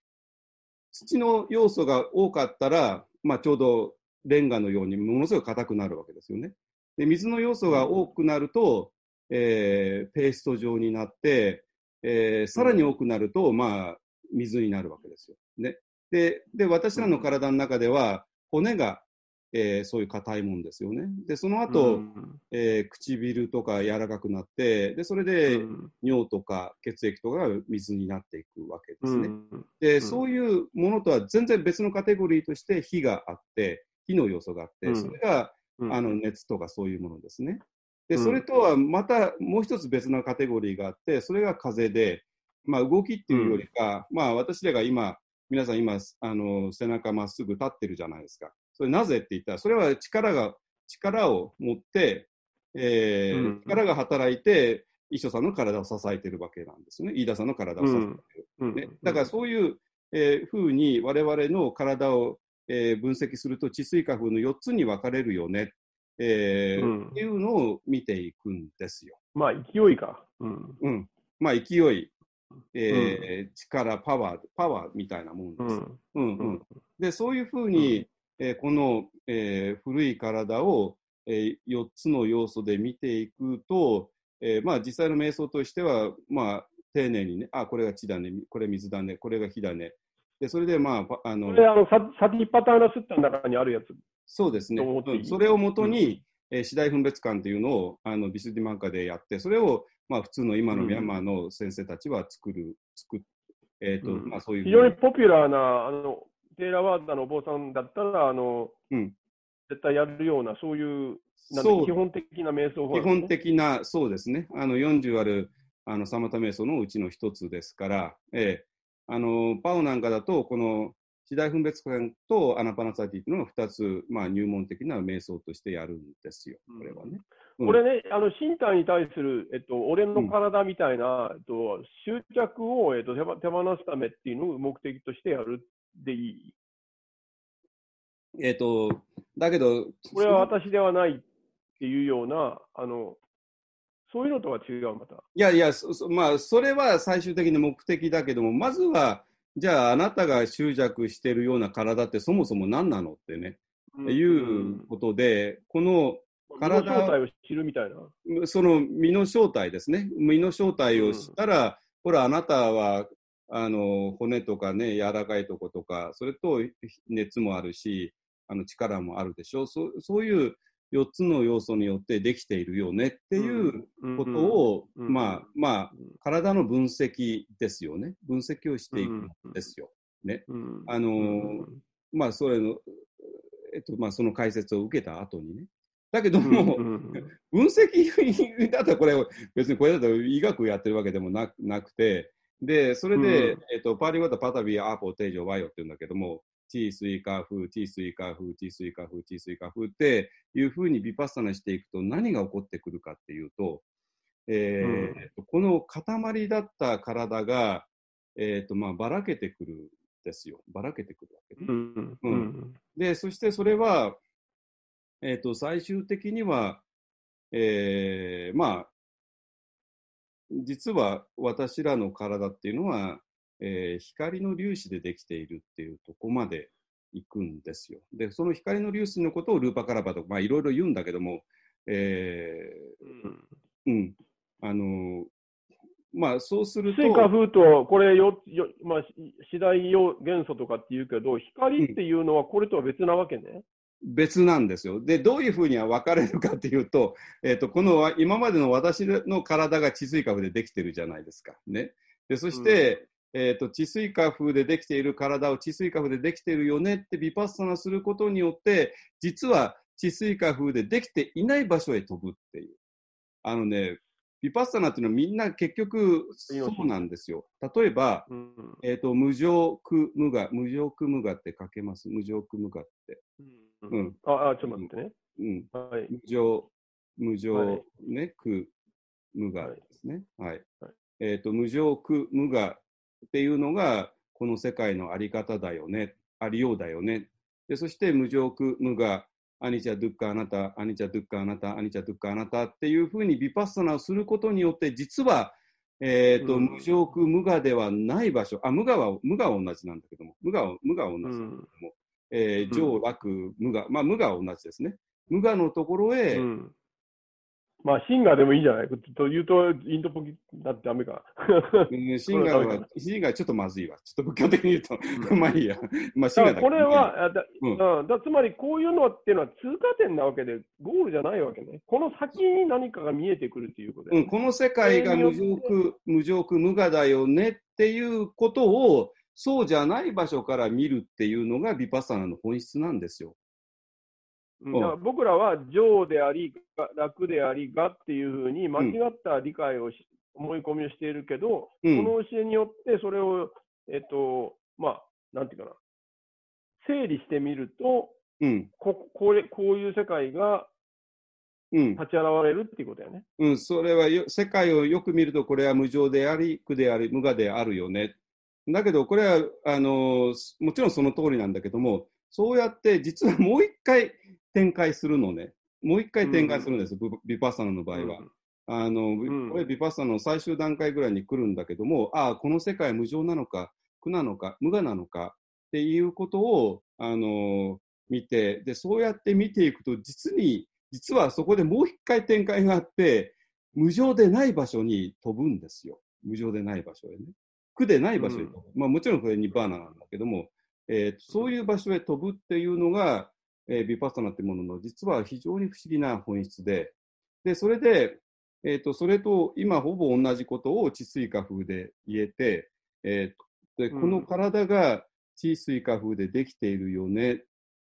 土の要素が多かったら、まあ、ちょうどレンガのようにものすごく硬くなるわけですよね。で水の要素が多くなると、えー、ペースト状になって、えー、さらに多くなると、まあ、水になるわけですよ。ね。で、で私らの体の中では、骨が、えー、そういう硬いもんですよね。で、その後、うん、えー、唇とか柔らかくなって、で、それで尿とか血液とかが水になっていくわけですね。うん、で、そういうものとは全然別のカテゴリーとして火があって、火の要素があって、それが、あの熱とかそういうものですね。で、それとはまたもう一つ別のカテゴリーがあって、それが風で、まあ動きっていうよりか、まあ私らが今、皆さん今、あの、背中まっすぐ立ってるじゃないですか。それなぜって言ったら、それは力が、力を持って、えー、うん、力が働いて、一緒さんの体を支えてるわけなんですね。飯田さんの体を支えてる。うんね、だからそういう、えー、ふうに我々の体を、えー、分析すると、地水化風の4つに分かれるよね、えー、うん、っていうのを見ていくんですよ。
まあ、勢いか。
うん。うん。まあ、勢い。えー、うん、力、パワー、パワーみたいなもんです。うん、うん、うん。で、そういうふうに、えー、この、えー、古い体を、えー、4つの要素で見ていくと、えー、まあ実際の瞑想としては、まあ丁寧にね、あ、これが地だね、これ水だね、これが火だね。で、それでまあ、あの、
これあのササティパターナスッタの中にあるやつ？
そうですね。うん、それをもとに、うん、えー、四大分別観っていうのを、あの、ビスディマッガでやって、それを、まあ、普通の今のミャンマーの先生たちは作る、作っえっ、ー、と、うん、まあ、そういう。
非常にポピュラーな、あの、テーラワーダのお坊さんだったら、あの、うん、絶対やるような、そういう、そう。基本的な瞑想
法、ね、基本的な、そうですね。あの、40ある、あの、サマタ瞑想のうちの一つですから、ええ。あの、パオなんかだと、この、四大分別観とアナパナサティというのが2つ、まあ、入門的な瞑想としてやるんですよ、これはね。
うん、これね、あの身体に対する、えっと、俺の体みたいな、えっと、執着を、えっと、手放すためっていうのを目的としてやるでいい？
えっ、と、だけど、
これは私ではないっていうような、あの、そういうのとは違う、また。
いやいや、そそまあ、それは最終的に目的だけども、まずは、じゃあ、あなたが執着しているような体ってそもそも何なのってね、
うん。
いうことで、この、
体の正体を知るみたいな。
その身の正体ですね。身の正体を知ったら、ほら、あなたは、あの、骨とかね、柔らかいとことか、それと熱もあるし、あの、力もあるでしょ。そうそういう4つの要素によってできているよねっていうことを、
うん。
まあ、まあ、体の分析ですよね。分析をしていくんですよ。
うん。
あのーまあ、それの、えっと、まあ、その解説を受けた後にね。だけども、分析だったらこれ、別にこれだと医学やってるわけでもななくて、で、それで、
うん。
えっと、パーリワタ、パタビ、アーポ、テージョ、ワイオって言うんだけども、チースイカ風、チースイカ風、チースイカ風、チースイカ風っていうふうにビパッサナしていくと何が起こってくるかっていうと、えー
うん。
とこの塊だった体が、えっと、まあ、ばらけてくるんですよ。ばらけてくるわけね。
うん。うん。
で、そしてそれは、えっ、と、最終的には、えーまあ、実は私らの体っていうのは、えー光の粒子でできているっていうとこまで行くんですよ。で、その光の粒子のことをルーパカラバとか、まあいろいろ言うんだけども、えーうん、あのーまあそうすると、
水火風と、これよ、よまあ、し四大要元素とかって言うけど、光っていうのはこれとは別なわけね。
別なんですよ。で、どういうふうには分かれるかっていうと、えっ、と、この今までの私の体が地水火風でできてるじゃないですか。ね。で、そして、えっ、と、地水火風でできている体を地水火風でできているよねってビパッサナすることによって、実は地水化風でできていない場所へ飛ぶっていう。あのね、ビパッサナっていうのはみんな結局そうなんですよ。例えば、
うん
えっ、と、無常苦無我、無常苦無我って書けます。無常苦無我って。うん。
ああ、ちょっと待ってね。
うん。
はい。
無常、無常、
はい
ね、苦、無我
はい
ですね。はい。
はい
えっ、と、無常、苦、無我っていうのが、この世界のあり方だよね、ありようだよね。で、そして無常、苦、無我、アニチャ・ドゥッカ・あなた、アニチャ・ドゥッカ・あなた、アニチャ・ドゥッカ・あなたっていうふうにビパッサナをすることによって、実は、えっ、と、
うん
無常、苦、無我ではない場所、あ、無我は、無我は同じなんだけども、無我は、無我は同じなんだけども、えー、上、楽、無我、まあ、無我は同じですね。無我のところへ、
うん。まあ、シンガーでもいいんじゃない？と言うと、インドっぽくなってダメか。
うんシンガーはシンガーちょっとまずいわ。ちょっと仏教的に言うと、
うん
まあいいや。まあシンガーだ
これは、あだ
うん
うんだつまりこういうのっていうのは通過点なわけで、ゴールじゃないわけね。この先に何かが見えてくるっていうことで、
うん、この世界が無常苦、無常苦、無我だよねっていうことを、そうじゃない場所から見るっていうのがビパッサナの本質なんですよ。
うん。だから僕らは情であり、が楽であり、がっていうふうに間違った理解をし、思い込みをしているけど、
うん。
この教えによってそれを、えっと、まあ、なんていうかな、整理してみると、
うん、
ここれこういう世界が
うん、
立ち現れるっていうことだよね。
うん、それはよ世界をよく見ると、これは無常であり、苦であり、無我であるよね。だけど、これはあのもちろんその通りなんだけども、そうやって実はもう一回展開するのね。もう一回展開するんです、ブビパッサナの場合は。あの、
ん
これビパッサナの最終段階ぐらいに来るんだけども、ああ、この世界は無常なのか、苦なのか、無我なのかっていうことを、あの見て、で、そうやって見ていくと、実に、実はそこでもう一回展開があって、無常でない場所に飛ぶんですよ。無常でない場所へね。苦でない場所へ飛ぶ。まあもちろんこれニバーナなんだけども、えーそういう場所へ飛ぶっていうのが、えービパッサナってものの実は非常に不思議な本質で、で、それで、えっ、と、それと今ほぼ同じことを地水化風で言えて、えーで、
うん
この体が地水化風でできているよね。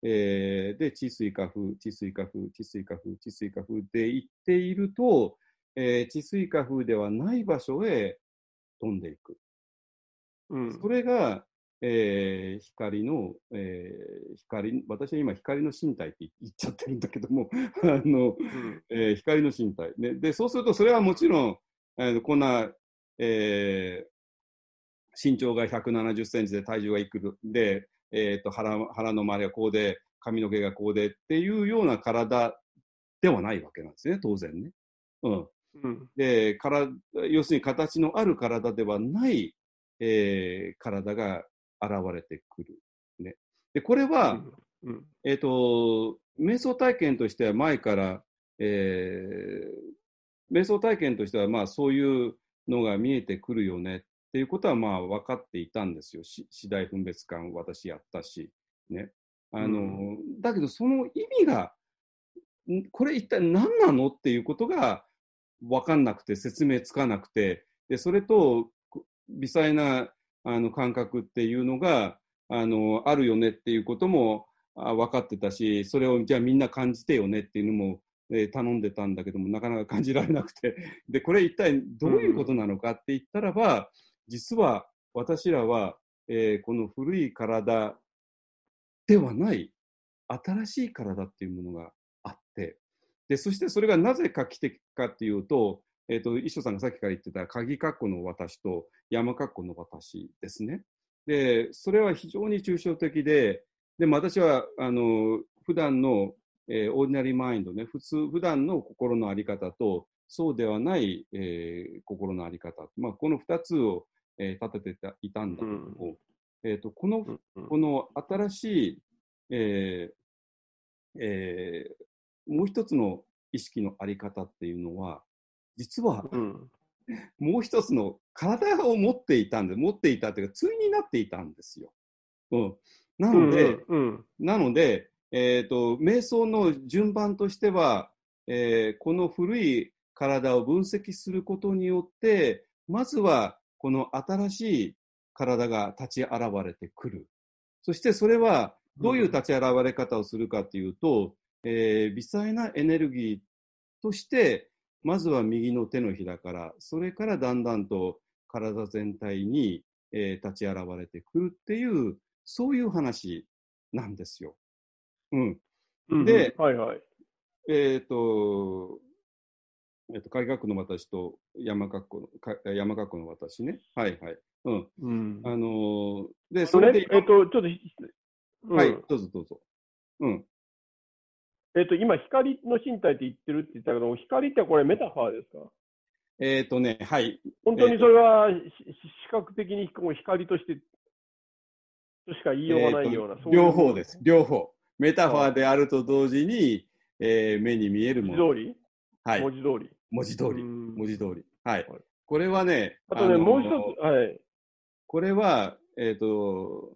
えーで、地水化風、地水化風、地水化風、地水化風で言っていると、えー地水化風ではない場所へ飛んでいく。
うん
それが、えー光の、えー光、私は今光の身体って言っちゃってるんだけども、あの、
うん
えー光の身体、ね。で、そうすると、それはもちろん、えーこんな、えー身長が170センチで体重がいくるで、えーと腹腹の周りがこうで、髪の毛がこうでっていうような体ではないわけなんですね、当然ね。うん。
うん。
で、から要するに形のある体ではない、えー体が現れてくる。ね。で、これは、
うん。
えっ、と、瞑想体験としては前から、えー瞑想体験としてはまあそういうのが見えてくるよねっていうことはまあ分かっていたんですよ。し次第分別感私やったし。ね。あの、
う
だけどその意味が、んこれ一体何なの？っていうことが分かんなくて説明つかなくて、で、それとこ微細なあの感覚っていうのが、あの、あるよねっていうことも分かってたし、それをじゃあみんな感じてよねっていうのも、えー頼んでたんだけども、なかなか感じられなくて、で、これ一体どういうことなのかって言ったらば、実は私らは、えーこの古い体ではない新しい体っていうものがあって、で、そしてそれがなぜ画期的かっていうと、えっ、と、一緒さんがさっきから言ってた鍵括弧の私と山括弧の私ですね。で、それは非常に抽象的で、でも私は、あの、普段の、えーオーディナリーマインドね、普通、普段の心のあり方と、そうではない、えー心のあり方、まあ、この二つを、えー立ててたいたんだけども、えっ、と、この
うん。うん
この新しい、えーえーもう一つの意識のあり方っていうのは、実は
うん。
もう一つの体を持っていたんで、持っていたというか、対になっていたんですよ。うん、なので、
うん。
なので、えっ、と、瞑想の順番としては、えーこの古い体を分析することによって、まずはこの新しい体が立ち現れてくる。そしてそれはどういう立ち現れ方をするかというと、えー微細なエネルギーとして、まずは右の手のひらから、それからだんだんと体全体に、えー立ち現れてくるっていう、そういう話なんですよ。うん。
うん。
で
はいはい。
えっ、と、えっ、と、海学の私と山学校の、か山学校の私ね。はいはい。うん。
うん。
あのーで、
それ？で
それで、、
えっと、ちょっと、うん
はい、どうぞどうぞ。うん。
えっと、今、光の身体って言ってるって言ったけど、光ってこれメタファーですか？
えっ、とね、はい。
本当にそれはし視覚的に光として、としか言いようがないような、ういう
両方です。両方。メタファーであると同時に、えー目に見えるもの。
文字通り、
はい。
文字通り。
文字通り。
うん
文字通り。はい
はい。
これはね、
あとね、
の
もう一つ、はい。
これは、えっ、と、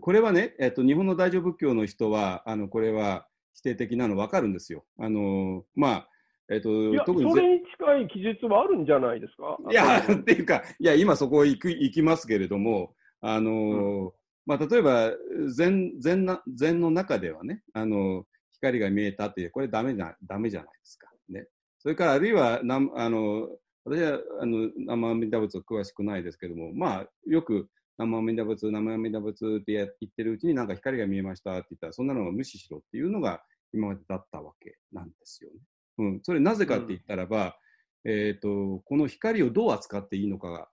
これはね、えっ、と、日本の大乗仏教の人は、あの、これは否定的なの分かるんですよ。あの、まあ、えっ、と
いや、、そ
特にぜ
れに近い記述はあるんじゃないですか？
いや、っていうか、いや、今そこ行く行きますけれども、あの、まあ、例えば、禅、禅な、禅の中ではね、あの、光が見えたっていう、これダメな、ダメじゃないですか。ね。それから、あるいは、なん、あの、私は、あの、生阿弥陀仏詳しくないですけども、まあ、よく、生阿弥陀仏、生阿弥陀仏ってや言ってるうちになんか光が見えましたって言ったら、そんなのは無視しろっていうのが今までだったわけなんですよね。うん。それなぜかって言ったらば、えっ、と、この光をどう扱っていいのかが、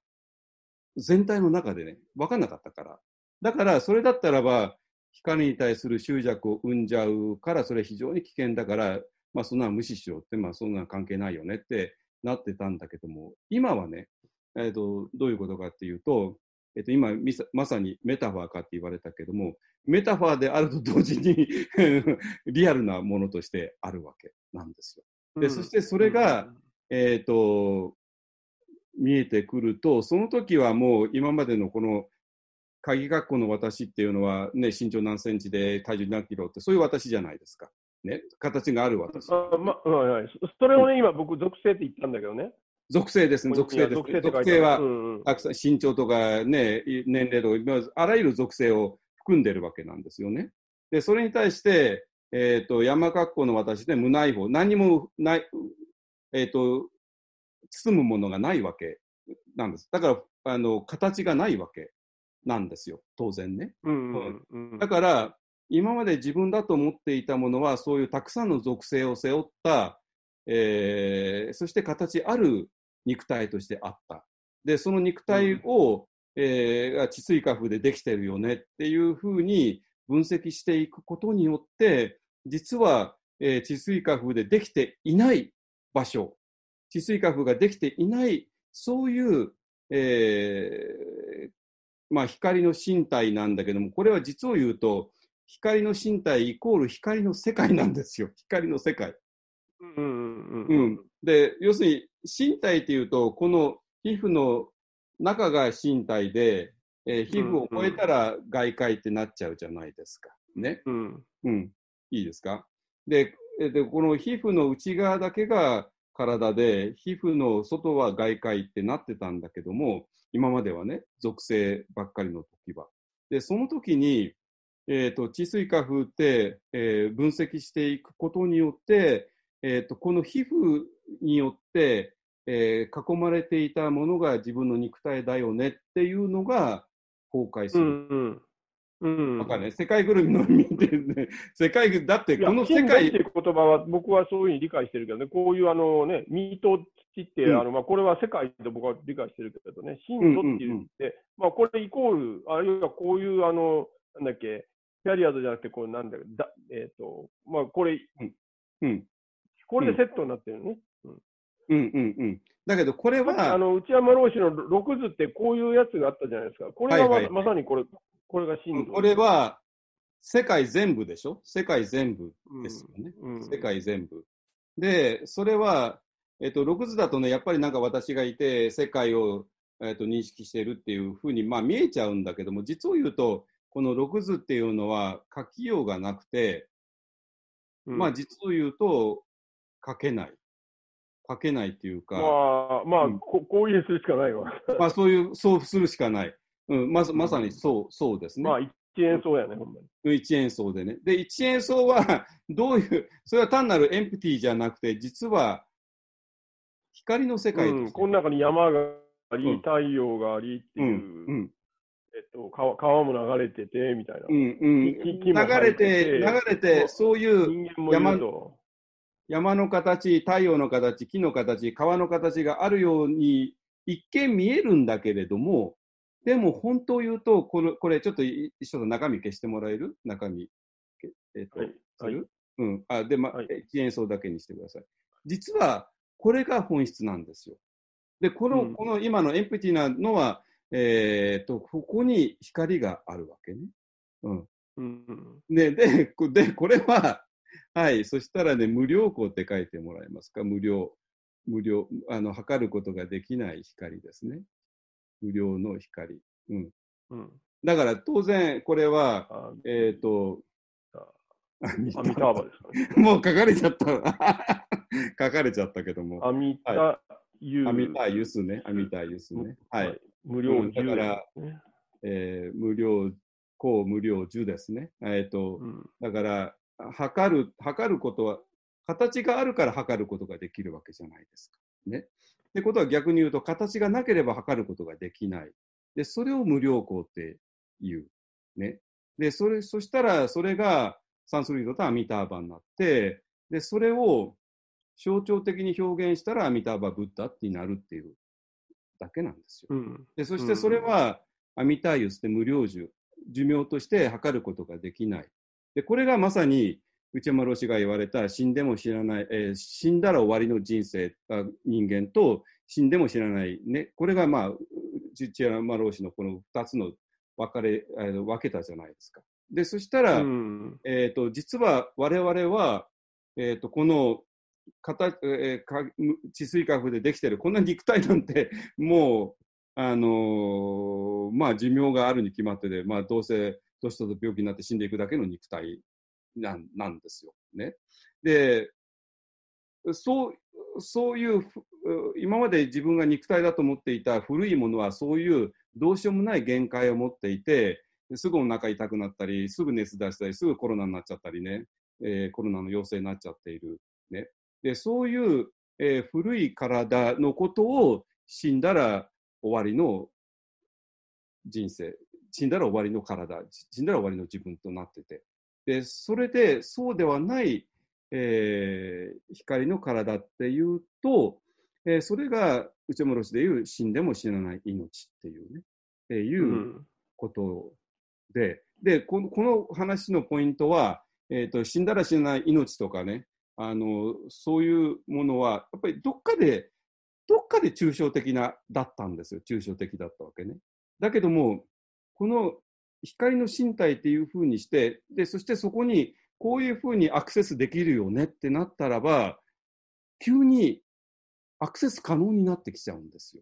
全体の中でね、分かんなかったから。だから、それだったらば、光に対する執着を生んじゃうから、それ非常に危険だから、まあ、そんなの無視しろって、まあ、そんなの関係ないよねってなってたんだけども、今はね、えっ、と、どういうことかっていうと、えっ、と、今まさにメタファーかって言われたけども、メタファーであると同時に リアルなものとしてあるわけなんですよ。で、そしてそれが、えっ、と、見えてくると、その時はもう今までのこの鍵学校の私っていうのはね、身長何センチで体重何キロって、そういう私じゃないですか。ね。形がある私。
あまはいはい。そそれをね、今僕、属性って言ったんだけどね。
属性ですね、属性です。
属性
は
んうん
たくさん身長とかね、年齢とか、あらゆる属性を含んでるわけなんですよね。で、それに対して、えっ、と、山格好の私で無内法、何にもない、えっ、と、包むものがないわけなんです。だから、あの、形がないわけなんですよ。当然ね。
うんうんうん
だから、今まで自分だと思っていたものは、そういうたくさんの属性を背負った、えーそして形ある肉体としてあった。で、その肉体を、えーが地水化風でできてるよねっていうふうに分析していくことによって、実は、えー地水化風でできていない場所治水化風ができていない、そういう、えーまあ、光の身体なんだけども、これは実を言うと、光の身体イコール光の世界なんですよ。光の世界。
うんうん
う
うん
ん。で、要するに身体っていうと、この皮膚の中が身体で、えー皮膚を超えたら外界ってなっちゃうじゃないですか。ね。
うん
うん。いいですか？で、えでこの皮膚の内側だけが体で、皮膚の外は外界ってなってたんだけども、今まではね、属性ばっかりの時は。で、その時に、えっ、と、治水化風って、えー分析していくことによって、えっ、と、この皮膚によって、えー囲まれていたものが自分の肉体だよねっていうのが崩壊す
う
る。
んうん。うん。
わかんない。世界ぐるみの意味でね、世界ぐ、だってこの世
神道ってい
界、
う言葉は僕はそういうふうに理解してるけどね、こういうあのね、身と土って、
うん。
あのまあ、これは世界で僕は理解してるけどね、神道って言って、まあ、これイコール、あるいはこういうあの、なんだっけ、キャリアードじゃなくて、こうなんだっけだえっ、と、まあ、これ、
うん、
これでセットになってるね。
うん、うん、うん。だけど、これ
あ
は、
の内山老師の六図ってこういうやつがあったじゃないですか。これがま,、
はいはい
まさにこれ、これが神道。
これは、世界全部でしょ？世界全部ですよね。
うん、
世界全部。で、それは、えっと、6図だとね、やっぱりなんか私がいて、世界を、えっと、認識しているっていうふうに、まあ見えちゃうんだけども、実を言うと、この6図っていうのは書きようがなくて、
うん
まあ実を言うと、書けない。書けないっていうか、
まあ、まあ、
うん
ここういうするしかないわ。
まあそういう、そうするしかない。うん、まさまさにそう、そうですね。
まあ、一円そうやね、ほんまに。
一円層でね。で、一円層は、どういう、それは単なるエンプティじゃなくて、実は、光の世界と
うん、
して
この中に山があり、
うん
太陽がありっていう、
うん、うん、
えっと、川川も流れてて、みたいな。
うん、うん。
木
流れて、流れて、そういう
人間もいると。
山の形、太陽の形、木の形、川の形があるように、一見見えるんだけれども、でも本当を言うと、これ、これちょっとい一緒の中身消してもらえる？中身。けえっ、と、
はい
する？うん。あ、で、ま、
はい
一演奏だけにしてください。実は、これが本質なんですよ。で、この、
うん
この今のエンプティなのは、えっ、と、ここに光があるわけね。うん。
うん
で、で、こで、これは、はい、そしたらね、無料光って書いてもらえますか？無料。無料、あの、測ることができない光ですね。無料の光。うん。
うん
だから当然、これは、
あ
えっ、と、
アミターバですかね。
もう書かれちゃった。書かれちゃったけども。
アミタユー。
アミタユスね。アミタユスね。はい。。
無料
うんだから
10ね
えー無料、高無料10ですね。えっ、と、
うん
だから、測る、測ることは、形があるから測ることができるわけじゃないですか。ね。ってことは逆に言うと、形がなければ測ることができない。で、それを無料光って言う。ね。で、それ、そしたら、それがサンスクリットとアミターバになって、で、それを象徴的に表現したらアミターバブッダってなるっていうだけなんですよ。
うん
で、そしてそれは、アミタイユスって無料寿、寿命として測ることができない。で、これがまさに、内山老師が言われた死んでも知らない、えー死んだら終わりの人生、あ人間と死んでも知らない、ね、これがまあ、内山老師のこの二つの分かれ、分けたじゃないですか。で、そしたら、
うん。
えっ、と、実は我々は、えっ、と、この、形、えーか、治水化風でできてる、こんな肉体なんて、もう、あのーまあ、寿命があるに決まってて、まあ、どうせ、年と病気になって死んでいくだけの肉体なんなんですよ。ね。で、そう、そういう、今まで自分が肉体だと思っていた古いものは、そういうどうしようもない限界を持っていて、すぐお腹痛くなったり、すぐ熱出したり、すぐコロナになっちゃったりね、えーコロナの陽性になっちゃっている。ね。で、そういう、えー古い体のことを死んだら終わりの人生、死んだら終わりの体、死んだら終わりの自分となってて。で、それで、そうではない、えー光の体っていうと、えーそれが内山ロシでいう死んでも死なない命っていうね、えーいうことで、で、このこの話のポイントは、えっ、と、死んだら死なない命とかね、あの、そういうものは、やっぱりどっかでどっかで抽象的な、だったんですよ。抽象的だったわけね。だけども、この光の身体っていうふうにして、で、そしてそこにこういうふうにアクセスできるよねってなったらば、急にアクセス可能になってきちゃうんですよ。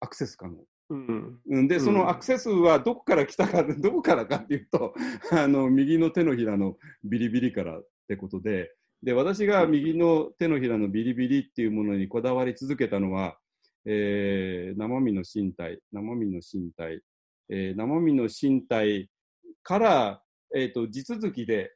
アクセス可能。うん、で、そのアクセスはどこから来たか、どこからかっていうと、あの、右の手のひらのビリビリからってことで、で、私が右の手のひらのビリビリっていうものにこだわり続けたのは、えー、生身の身体、生身の身体、えー、生身の身体から、え、ー、と、地続きで、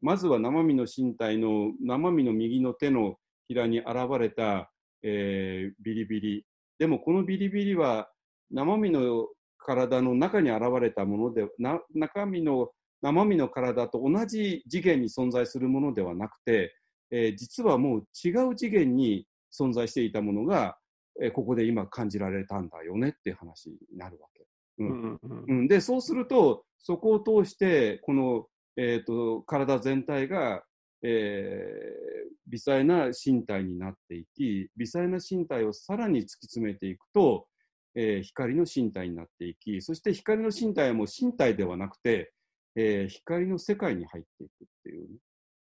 まずは生身の身体の、生身の右の手のひらに現れた、えー、ビリビリ。でもこのビリビリは生身の体の中に現れたもので、な中身の生身の体と同じ次元に存在するものではなくて、えー、実はもう違う次元に存在していたものが、えー、ここで今感じられたんだよねっていう話になるわけ。うん。うん、で、そうすると、そこを通して、この、えーと、体全体が、えー、微細な身体になっていき、微細な身体をさらに突き詰めていくと、えー、光の身体になっていき、そして光の身体はもう身体ではなくて、えー、光の世界に入っていくっていう、ね、っ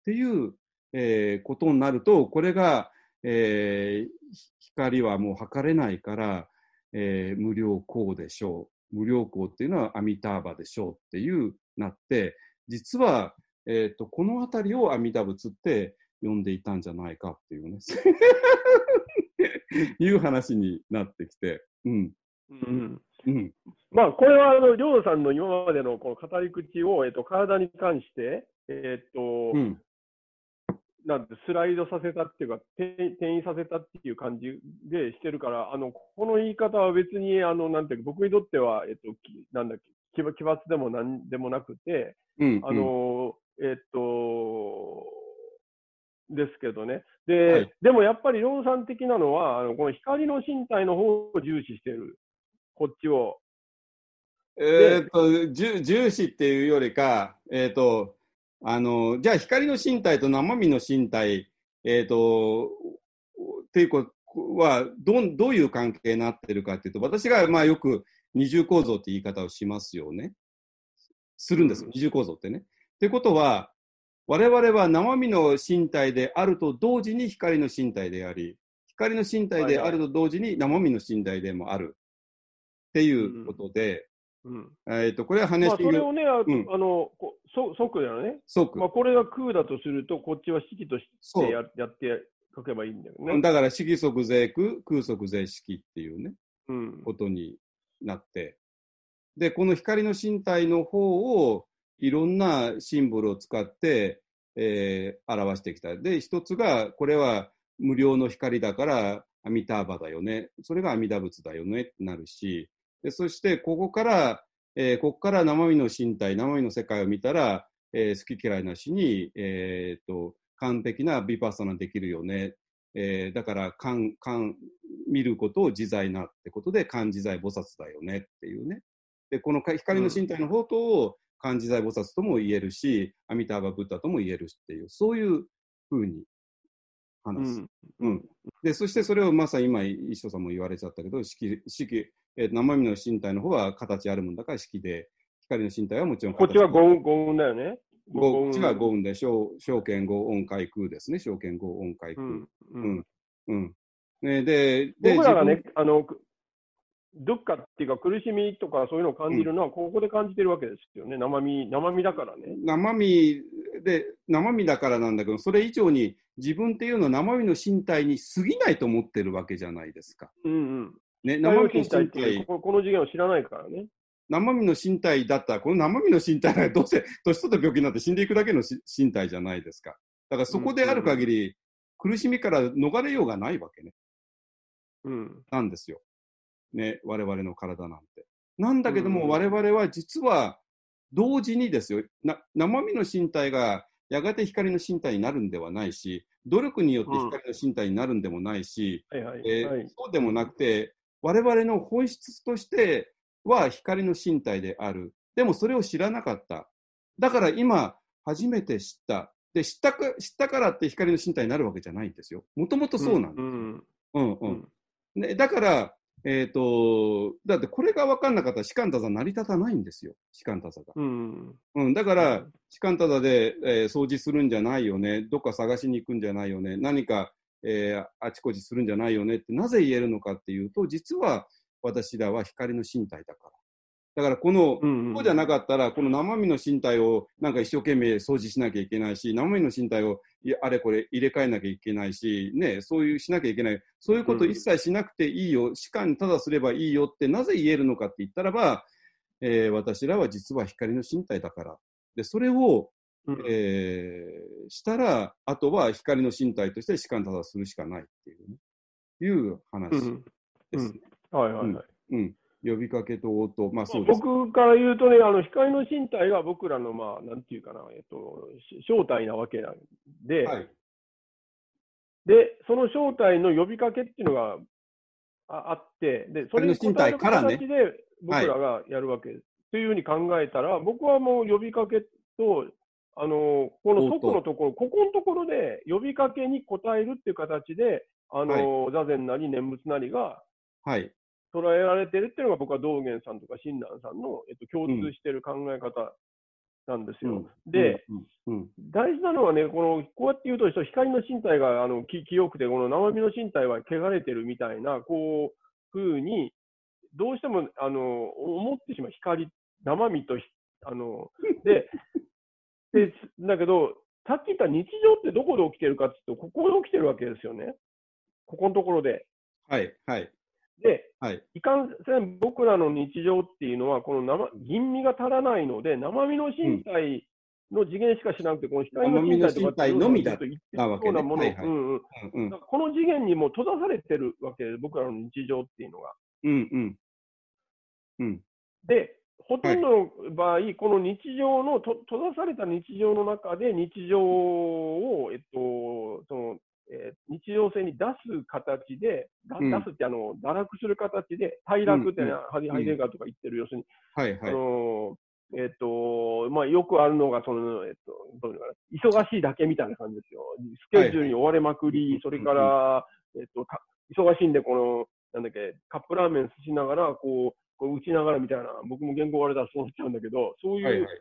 ていう、えー、ことになると、これが、えー、光はもう測れないから、えー、無料光でしょう。無料光っていうのはアミターバでしょうっていうなって、実は、えーと、この辺りを阿弥陀仏って呼んでいたんじゃないかっていうね。いう話になってきて、うん。
うん。うん、まあ、これは、あの、りょうさんの今までのこの語り口を、えっと、体に関して、えっと、うん、なんて、スライドさせたっていうか、転移させたっていう感じでしてるから、あの、この言い方は別に、あの、なんていうか、僕にとっては、えっと、なんだっけ、奇抜でもなんでもなくて、うん、あの、えっと、ですけどね。で、はい、でもやっぱり量産的なのは、あのこの光の身体の方を重視してる。こっちを。
えっと、重視っていうよりか、えっ、ー、と、あの、じゃあ光の身体と生身の身体、えっ、ー、と、っていうことは、どどういう関係になってるかっていうと、私がまあよく二重構造って言い方をしますよね。するんですよ、二重構造ってね。ってことは、我々は生身の身体であると同時に光の身体であり、光の身体であると同時に生身の身体でもあるっていうことで、うん、えっ、ー、と、これは話
している。まあ、それをね、うん、あの、そ即だよね。即。まあ、これが空だとすると、こっちは式としてややって書けばいいんだよね。
だから式即税空、空即税式っていうね、うん、ことになって、で、この光の身体の方をいろんなシンボルを使って、えー、表してきた。で、一つが、これは無料の光だからアミターバだよね。それが阿弥陀仏だよねってなるし、でそしてここから、えー、ここから生身の身体、生身の世界を見たら、えー、好き嫌いなしに、えーと、完璧なビパッサナできるよね。えー、だから、観、観、見ることを自在なってことで、観自在菩薩だよねっていうね。で、この光の身体の宝刀を漢字財菩薩とも言えるし、アミターバ・ブッダとも言えるっていう、そういうふうに話す。うん、うん、で、そしてそれをまさに今、一緒さんも言われちゃったけど、式、式、えー、生身の身体の方は形あるもんだから式で、光の身体はもちろん
こっちは五音、五音だよね。
こっちは五音で、小、小剣五音階空ですね。小剣五音階空。うん。うん。うん。ね、で、
で、僕らがね、あの、どっかっていうか苦しみとかそういうのを感じるのはここで感じてるわけですよね。生身、生身だからね。
生身で、生身だからなんだけど、それ以上に自分っていうのは生身の身体に過ぎないと思ってるわけじゃないですか。
うんうん。ね、生身の身体ってこの次元を知らないからね。
生身の身体だったら、この生身の身体がどうせ 年取った病気になって死んでいくだけの身体じゃないですか。だからそこである限り、苦しみから逃れようがないわけね。うん。なんですよ。ね、我々の体なんて。なんだけども、我々は実は同時にですよ、な生身の身体がやがて光の身体になるんではないし、努力によって光の身体になるんでもないし、そうでもなくて、我々の本質としては光の身体である。でもそれを知らなかった。だから今、初めて知った。で、知ったか知ったからって光の身体になるわけじゃないんですよ。もともとそうなんです。うん、うん、うん。ね、だから、えっ、と、だってこれが分かんなかったら士官多座成り立たないんですよ、士官多座が。
うん。
うん、だか
う
ら
ん、
士官多座で、えー掃除するんじゃないよね、どっか探しに行くんじゃないよね、何か、えーあちこちするんじゃないよねってなぜ言えるのかっていうと、実は私らは光の身体だから。だからこの、
うん
そうじゃなかったら、この生身の身体をなんか一生懸命掃除しなきゃいけないし、生身の身体をいあれこれ入れ替えなきゃいけないし、ね、そういうしなきゃいけない。そういうこと一切しなくていいよ、士官ただすればいいよってなぜ言えるのかって言ったらば、えー私らは実は光の身体だから。で、それを、
うん
えーしたら、あとは光の身体として士官ただするしかないっていう、ね、いう話
うん
です。
はいはいはい。
うん。呼びかけと応答、まあそうです。
僕から言うとね、あの光の身体が僕らの、まあ、なんていうかな、えっと、し正体なわけなんで、
はい。
で、その正体の呼びかけっていうのがああって、で、それに
光の身体からね
応える形で僕らがやるわけです。というふうに考えたら、僕はもう呼びかけと、あの、この
応答
即のところ、ここのところで呼びかけに応えるっていう形で、あの、座禅なり念仏なりが
はい。
捉えられてるっていうのが僕は道元さんとか親鸞さんの、えっと、共通してる考え方なんですよ。で、
うん、うん、
大事なのはね、このこうやって言うと、光の身体があのき清くて、この生身の身体は汚れてるみたいな、こう、ふうに、どうしてもあの思ってしまう、光、生身とひ、あの、で、でだけど、さっき言った日常ってどこで起きてるかっていうと、ここで起きてるわけですよね。ここのところで。
はい、はい、
で、
はい。
いかんせん僕らの日常っていうのは、この生吟味が足らないので、生身の身体の次元しか知らなくて、この光の身体とか
のみだ
言ってそうなもの、この次元にも閉ざされてるわけです、僕らの日常っていうのが。
うん、うん。うん、
で、ほとんどの場合、この日常のと閉ざされた日常の中で日常を、えっと、その、えー日常性に出す形で、出すってあの、堕落する形で、退落ってね、
うん
ハリハイデガーとか言ってる、要するに、
はい、はい。
あのえっと、まあ、よくあるのが、その、えっと、どういうのかな、忙しいだけみたいな感じですよ。スケジュールに追われまくり、それから、えっと、か忙しいんで、この、なんだっけ、カップラーメンしながら、こう、こう打ちながらみたいな、僕も言語割れたらそうなっちゃうんだけど、そういう、
はい、はい。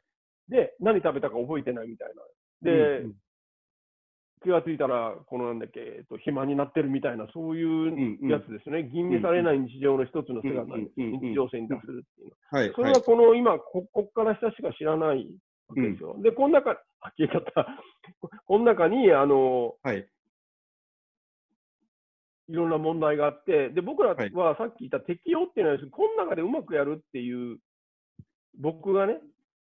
で、何食べたか覚えてないみたいな。で、
うん
気がついたら、このなんだっけ、えっと、暇になってるみたいな、そういう
うん、うん。
やつですね。吟味されない日常の一つの姿に
うんうんうんうん
日常性に出するっていうのは。
はい、はい
それは。この今、ここっから下しか知らないわけですよ。で、この中、あ、消えちゃった。この中に、あの、
はい、
いろんな問題があって、で、僕ら
はい。
はさっき言った適用っていうのは、この中でうまくやるっていう、僕がね、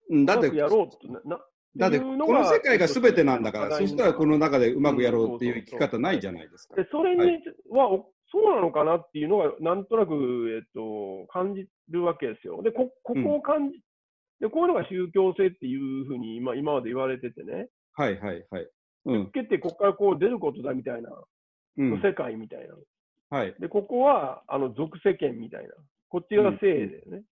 うんだって
うまく、やろうってな、な
だって、こ
いうの
世界が全てなんだから、そしたらこの中でうまくやろうっていう生き方ないじゃないですか。
で、それには、おそうなのかなっていうのが、なんとなく、えっと、感じるわけですよ。で、こ、ここを感じ、で、こういうのが宗教性っていうふうに今、今まで言われててね、
はい、はい、はい。うん、
受けてここからこう出ることだみたいな、
うん。
世界みたいな。
はい。
で、ここは、あの、属世間みたいな。こっちが性でね、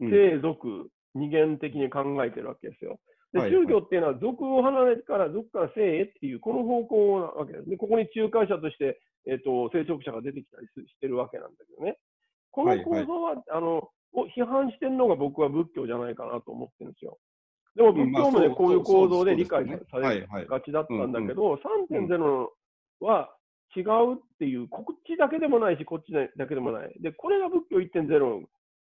うん
二元的に考えてるわけですよ。で、
はい
宗教っていうのは、俗を離れてから、俗から性へっていう、この方向なわけです。で、ここに仲介者として、えっ、と、聖職者が出てきたりすしてるわけなんだけどね。この構造は、あの、を批判してるのが僕は仏教じゃないかなと思ってるんですよ。でも仏教もね、こういう構造で理解され
はいはい
がちだったんだけど、3.0は違うっていう、こっちだけでもないし、こっちだけでもない。で、これが仏教1.0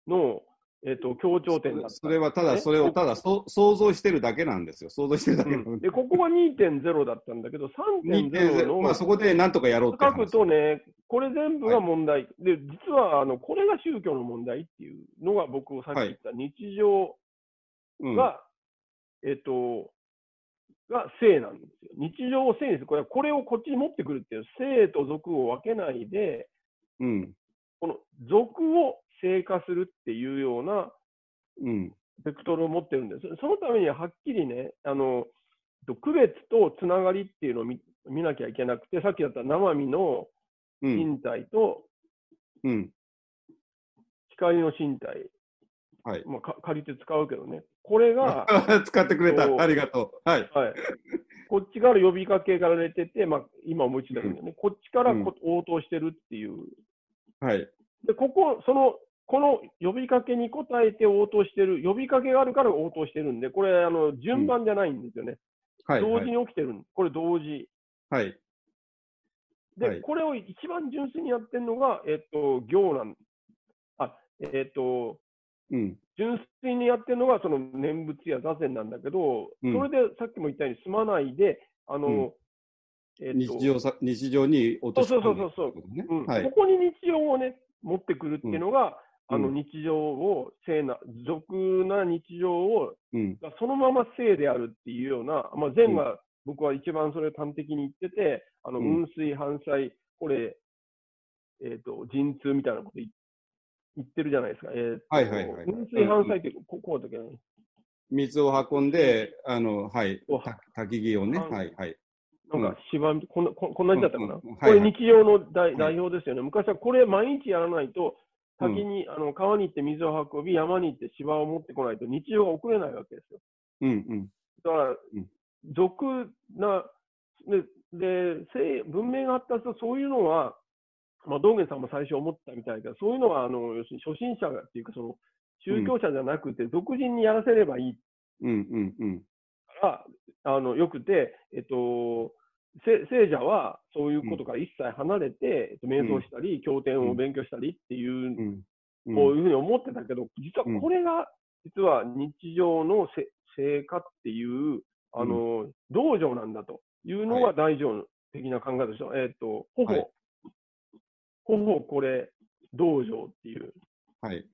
の、えっと強調点だった。
それはただ、それをただそ想像してるだけなんですよ。想像してるだけな
うんんで、ここが2.0だったんだけど、3.0の
まあ、そこでなんとかやろうって
書
話
くとね、これ全部が問題。で、実は、あの、これが宗教の問題っていうのが僕さっき言った日常
うん
が、えっと、が性なんですよ。日常を性にする。これはこれをこっちに持ってくるっていう、性と俗を分けないで、
うん。
この俗を性化するっていうような
うん。
ベクトルを持ってるんです。そのためにははっきりね、あの、と区別とつながりっていうのを見見なきゃいけなくて、さっきだった生身の
うん。
身体と
うん。
光の身体、
はい。
まあ、か借りて使うけどね、これが、
使ってくれたありがとう。はい。
はい、こっちから呼びかけられてて、まあ、今思いついたけどね、こっちからこ応答してるっていう
はい。
で、ここ、その、この呼びかけに応えて応答してる、呼びかけがあるから応答してるんで、これ、あの、順番じゃないんですよね。
はい。
同時に起きてるんこれ同時。
はい。
で、
はい
これを一番純粋にやってるのが、えっと、行なん、あ、えっと、
うん。
純粋にやってるのが、その念仏や座禅なんだけど、
うん。
それでさっきも言ったように、済まないで、あの、
うん。
え
日常さ、日常に落とし込んでいくってことね。
うん
はい。
こ。こに日常をね、持ってくるっていうのが、あの
うん。
日常を、聖な、俗な日常を、そのまま聖であるっていうような、まあ、禅が僕は一番それを端的に言ってて、あの、
うん。
雲水、反災、これ、えっ、と、陣痛みたいなこと言言ってるじゃないですか。えーと
はいはいはいはい
雲水、反災ってここうだっけな。
水を運んで、あの、はい焚き木をね。
うん
はい。はい。
なんか芝み、こんな、ここんなにだったかな。これ日常の代,、
い
代表ですよね。昔はこれ毎日やらないと、滝に、あの川に行って水を運び、山に行って芝を持ってこないと日常が送れないわけですよ。
うんうん。
だから
ん、
俗な、で、でせ文明が発達とそういうのは、まあ、道元さんも最初思ったみたいだそういうのは、あの、要するに初心者がっていうか、その、宗教者じゃなくて、俗人にやらせればいい。
うんうんうん。
から、あの、よくて、えっと、せ聖者はそういうことから一切離れて、えっと、瞑想したり、経典を勉強したりっていう
う、ん。
こういうふうに思ってたけど、実はこれが、実は日常のせ成果っていう、あの、道場なんだというのが大乗的な考えでしょ。えっと、ほ
はい
ほ、ほほこれ、道場っていう。
はい。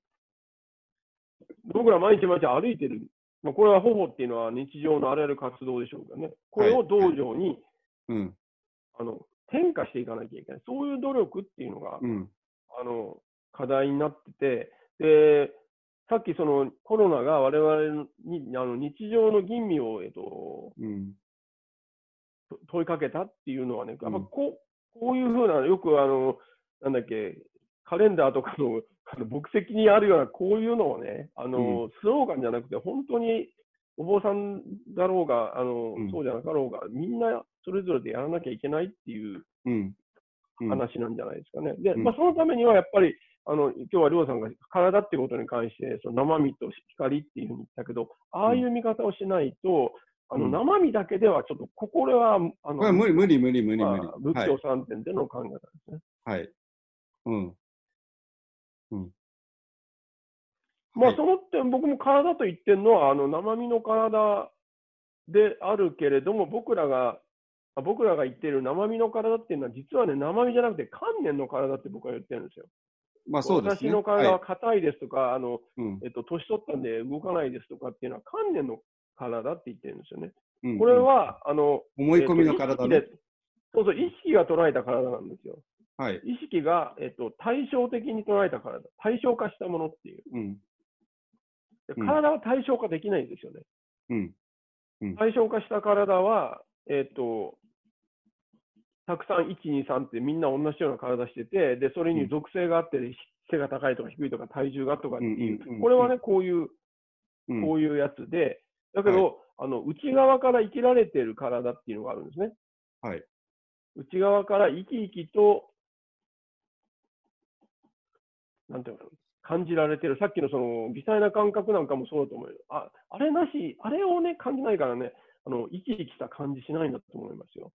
僕ら毎日毎日歩いてる。まあ、これはほほっていうのは日常のあらゆる活動でしょうけどね。これを道場に、
うん。
あの、転化していかなきゃいけない。そういう努力っていうのが、
うん。
あの、課題になってて、で、さっきそのコロナが我々にあの日常の吟味を、えっと、
うん。
と問いかけたっていうのはね、やっぱ
うん
こうこういうふうな、よくあの、なんだっけ、カレンダーとかの あの牧石にあるような、こういうのをね、あの、スローガンじゃなくて、本当にお坊さんだろうが、あの、
うん
そうじゃなかろうが、みんなそれぞれでやらなきゃいけないっていう
うん。うん。
話なんじゃないですかね。で、
うん
まあ、そのためにはやっぱり、あの、今日はりょうさんが体ってことに関して、その生身と光っていうふうに言ったけど、ああいう見方をしないと、あの、
うん
生身だけではちょっと、これは、あの、
無理無理無理無理無理
まあ。仏
はい
教。三点での考え方ですね。
はい。うん。
まあ、
はい
その点、僕も体と言ってるのは、あの、生身の体であるけれども、僕らが、あ僕らが言っている生身の体っていうのは、実はね、生身じゃなくて、観念の体って僕は言ってるんですよ。
まあそうですね。
私の体は
は
硬いですとか、あの、
い。うん
えっと、年取ったんで動かないですとかっていうのは、観念の体って言ってるんですよね。
うん
これは、あの、
思い込みの体ね
そうそう、意識が捉えた体なんですよ。
はい。
意識が、えっと、対照的に捉えた体、対象化したものっていう。
うん。
体は対象化できないんですよね。
うん。
対象化した体は、えっと、たくさん1、2、3ってみんな同じような体してて、で、それに属性があって、背が高いとか低いとか体重がとかっていう
うんうんうんうん
これはね、こういう、
うん。
こういうやつで、だけど、あの、内側から生きられてる体っていうのがあるんですね。
はい。
内側から生き生きと、なんていうの感じられてる。さっきのその、微細な感覚なんかもそうだと思うよ。あ、あれなし、あれをね、感じないからね、あの、生き生きした感じしないんだと思いますよ。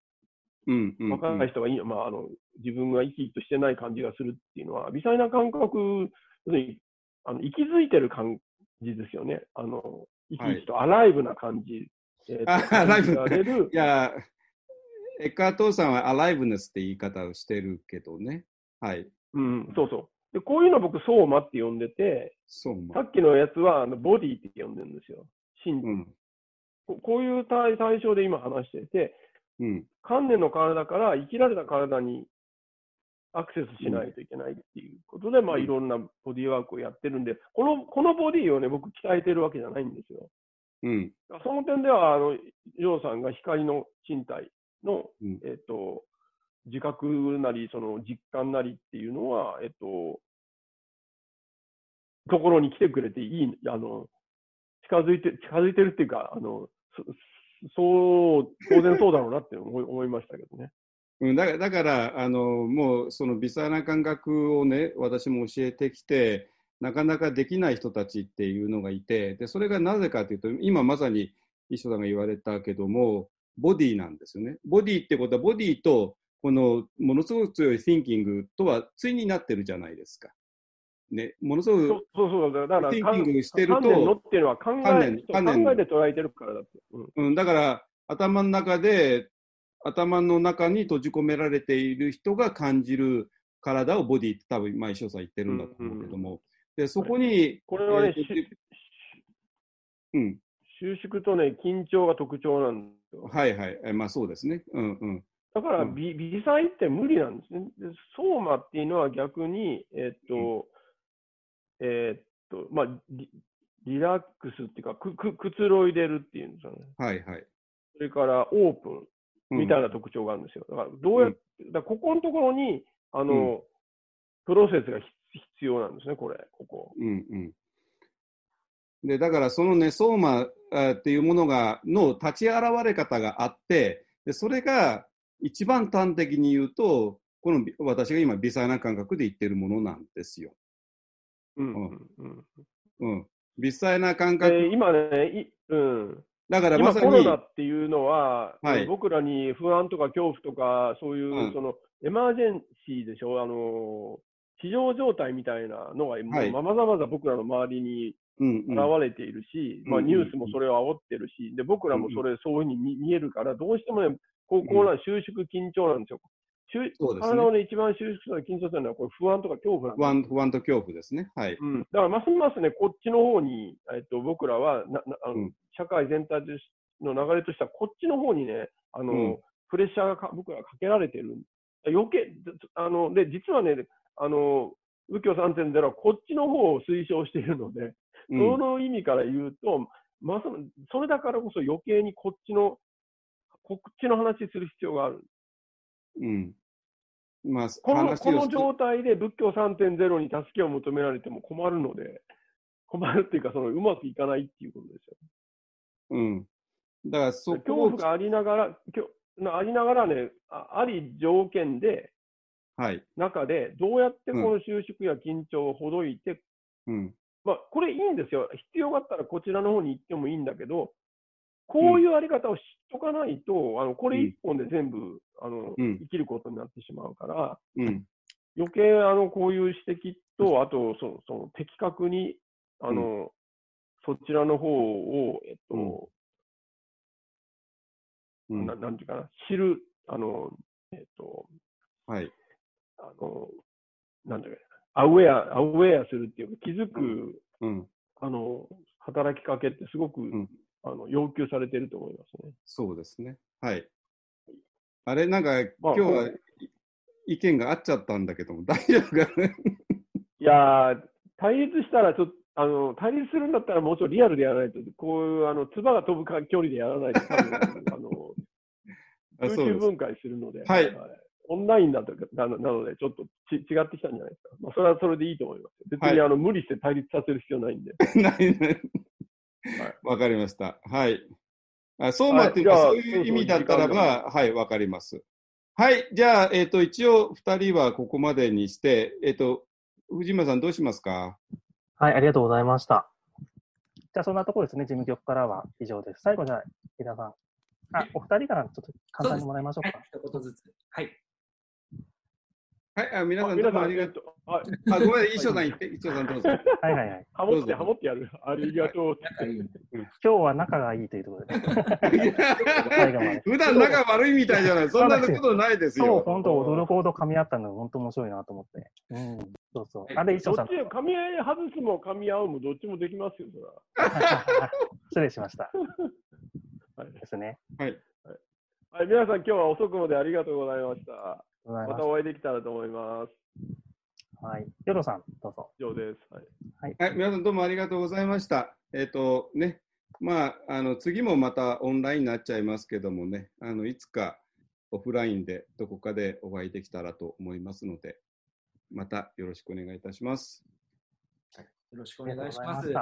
うん。うん。
若い人がいい、まあ、あの、自分が生き生きとしてない感じがするっていうのは、微細な感覚、要するに、あの、息づいてる感じですよね。あの、生き生きとアライブな感じ。えーと
あアライブいや、エッカートーさんはアライブネスって言い方をしてるけどね。はい。
うん、そうそう。で、こういうの僕、相馬って呼んでて。さっきのやつは、あのボディって呼んでるんですよ。身
うん。
ここういう対対象で今話していて、
うん。
観念の体から生きられた体にアクセスしないといけないっていうことで、まあ、
うん
いろんなボディーワークをやってるんで、この、このボディをね、僕鍛えてるわけじゃないんですよ。
うん。
その点では、あの、ジョーさんが光の身体の、
うん
えっと、自覚なり、その実感なりっていうのは、えっと、ところに来てくれていい、あの、近づいて、近づいてるっていうか、あの、そう、当然そうだろうなって思い思いましたけどね。
うん、だからだからあのもうその微細な感覚をね私も教えてきてなかなかできない人たちっていうのがいてでそれがなぜかというと今まさに石野さんが言われたけどもボディなんですよねボディってことはボディとこのものすごく強い thinking とは対になってるじゃないですか。ね、ものすごく
そうそうそう、だから、
thinking してると
観念のっていうのは考
観
え考えて捉えてるからだって。うん。
うん、だから頭の中で頭の中に閉じ込められている人が感じる体をボディって多分今石尾さん言ってるんだと思うけども、でそこに、
これはね、
えー
し
うん、
収縮とね、緊張が特徴なんですよ。
はいはい、えまあそうですね、うんうん、
だから、
うん。
微微細って無理なんですね。で相馬っていうのは逆に、えっと、えっと、まあリ、リラックスっていうか、くくくつろいでるっていうんですよね。
はいはい。
それから、オープン
うん
みたいな特徴があるんですよ。だから、どうやって、だここのところに、あの、プロセスがひ必要なんですね、これ、ここ。
うんうんでだからそのね、相馬あっていうものがの立ち現れ方があってで、それが一番端的に言うと、この私が今、微細な感覚で言ってるものなんですよ。
うんうん。うん
うん、微細な感覚、
で今ね、いうん、
だからまさに、
今コロナっていうのは、
はい。
僕らに不安とか恐怖とか、そういう、
うん。
そのエマージェンシーでしょ、あの非常状態みたいなのが、も
はい。う
まざまざ僕らの周りに現れているし、まあ、
うんうん。
ニュースもそれを煽ってるし、で僕らもそれ、そういうふうに見見えるから、どうしてもね、こうこうな収縮、緊張なんですよ。収
そうですね
体をね、一番収縮する緊張するのは、これ不安とか恐怖
不安不安と恐怖ですね。はい。
うん、だからますますね、こっちの方に、えっと、僕らはななあの、
うん
社会全体の流れとしては、こっちの方にね、あの
うん
プレッシャーがか僕らがかけられてる。余計あので実はねあの、仏教3.0はこっちの方を推奨しているので、
うん
その意味から言うと、まさそれだからこそ余計にこっちの、こっちの話する必要がある。
うんまあ、
このこの状態で仏教3.0に助けを求められても困るので、困るっていうか、そのうまくいかないっていうことですよ。
うん。だからそ
恐
こを
怖がありながら、きょありながらね、ああり条件で、
はい。
中で、どうやってこの収縮や緊張をほどいて、
うん。
まあ、これいいんですよ。必要があったらこちらの方に行ってもいいんだけど、こういうあり方を知っとかないと、あのこれ一本で全部、あの
うん。
生きることになってしまうから、
うん。
余計あのこういう指摘と、あとそのその的確にあの、そちらの方を、えっと、
うん。
ななんていうかな、知る、あの、えっと、
はい。
あの、なんていうかな、アウェア、アウェアするっていうか、気づく、
うん。
あの、働きかけってすごく、
ん
あの要求されてると思いますね。
そうですね。はい。あれ、なんか、
まあ
今日は意見が合っちゃったんだけども、大丈夫かね。
いやー、対立したらちょっと、あの、対立するんだったらもうちょっとリアルでやらないと、こういう、あの、唾が飛ぶか距離でやらないと、多分、あの、
あ
空。中分解するので、
はい
オンラインだとかなのなので、ちょっとち違ってきたんじゃないですか。まあ、それはそれでいいと思います。別に、
はい
あの無理して対立させる必要ないんで。
ないないわかりました。はい。あ相馬っていうのはそういう意味だったらば、はい、わかります。はい。じゃあ、えっ、と、一応、二人はここまでにして、えっ、と、藤村さんどうしますか？
はい、ありがとうございました。じゃあ、そんなところですね、事務局からは以上です。最後、じゃあ、さん。あ、お二人からちょっと簡単にもらいましょうか。
はい、一言ずつ。はい。
はい、あ皆さんどうもありがとう。
はい
あ、ごめんなさい、衣装さん言って、衣装さんどうぞ。
はいはいはい。
ハモって、ハモってやる。ありがとう。
今日は仲がいいというところで。
普段仲悪いみたいじゃない。そんなことないです
そう、
よ。
本当、驚くほど噛み合ったのが本当面白いなと思って。うん、そうそう。あれ、衣装さん
どっち。で噛み合い外すも噛み合うもどっちもできますよ、それは。
失礼しました。
はい
ですね。
はい。
はい、皆さん、今日は遅くまでありがとうございました。
ございま
またお会いできたらと思います。
す。はい。ヨロさん、どうぞ。
以上です。はい
はい、皆さんどうもありがとうございました。えっ、とね、まあ、あの、次もまたオンラインになっちゃいますけどもね、あの、いつかオフラインでどこかでお会いできたらと思いますので、またよろしくお願いいたします。
よろしくお願いします。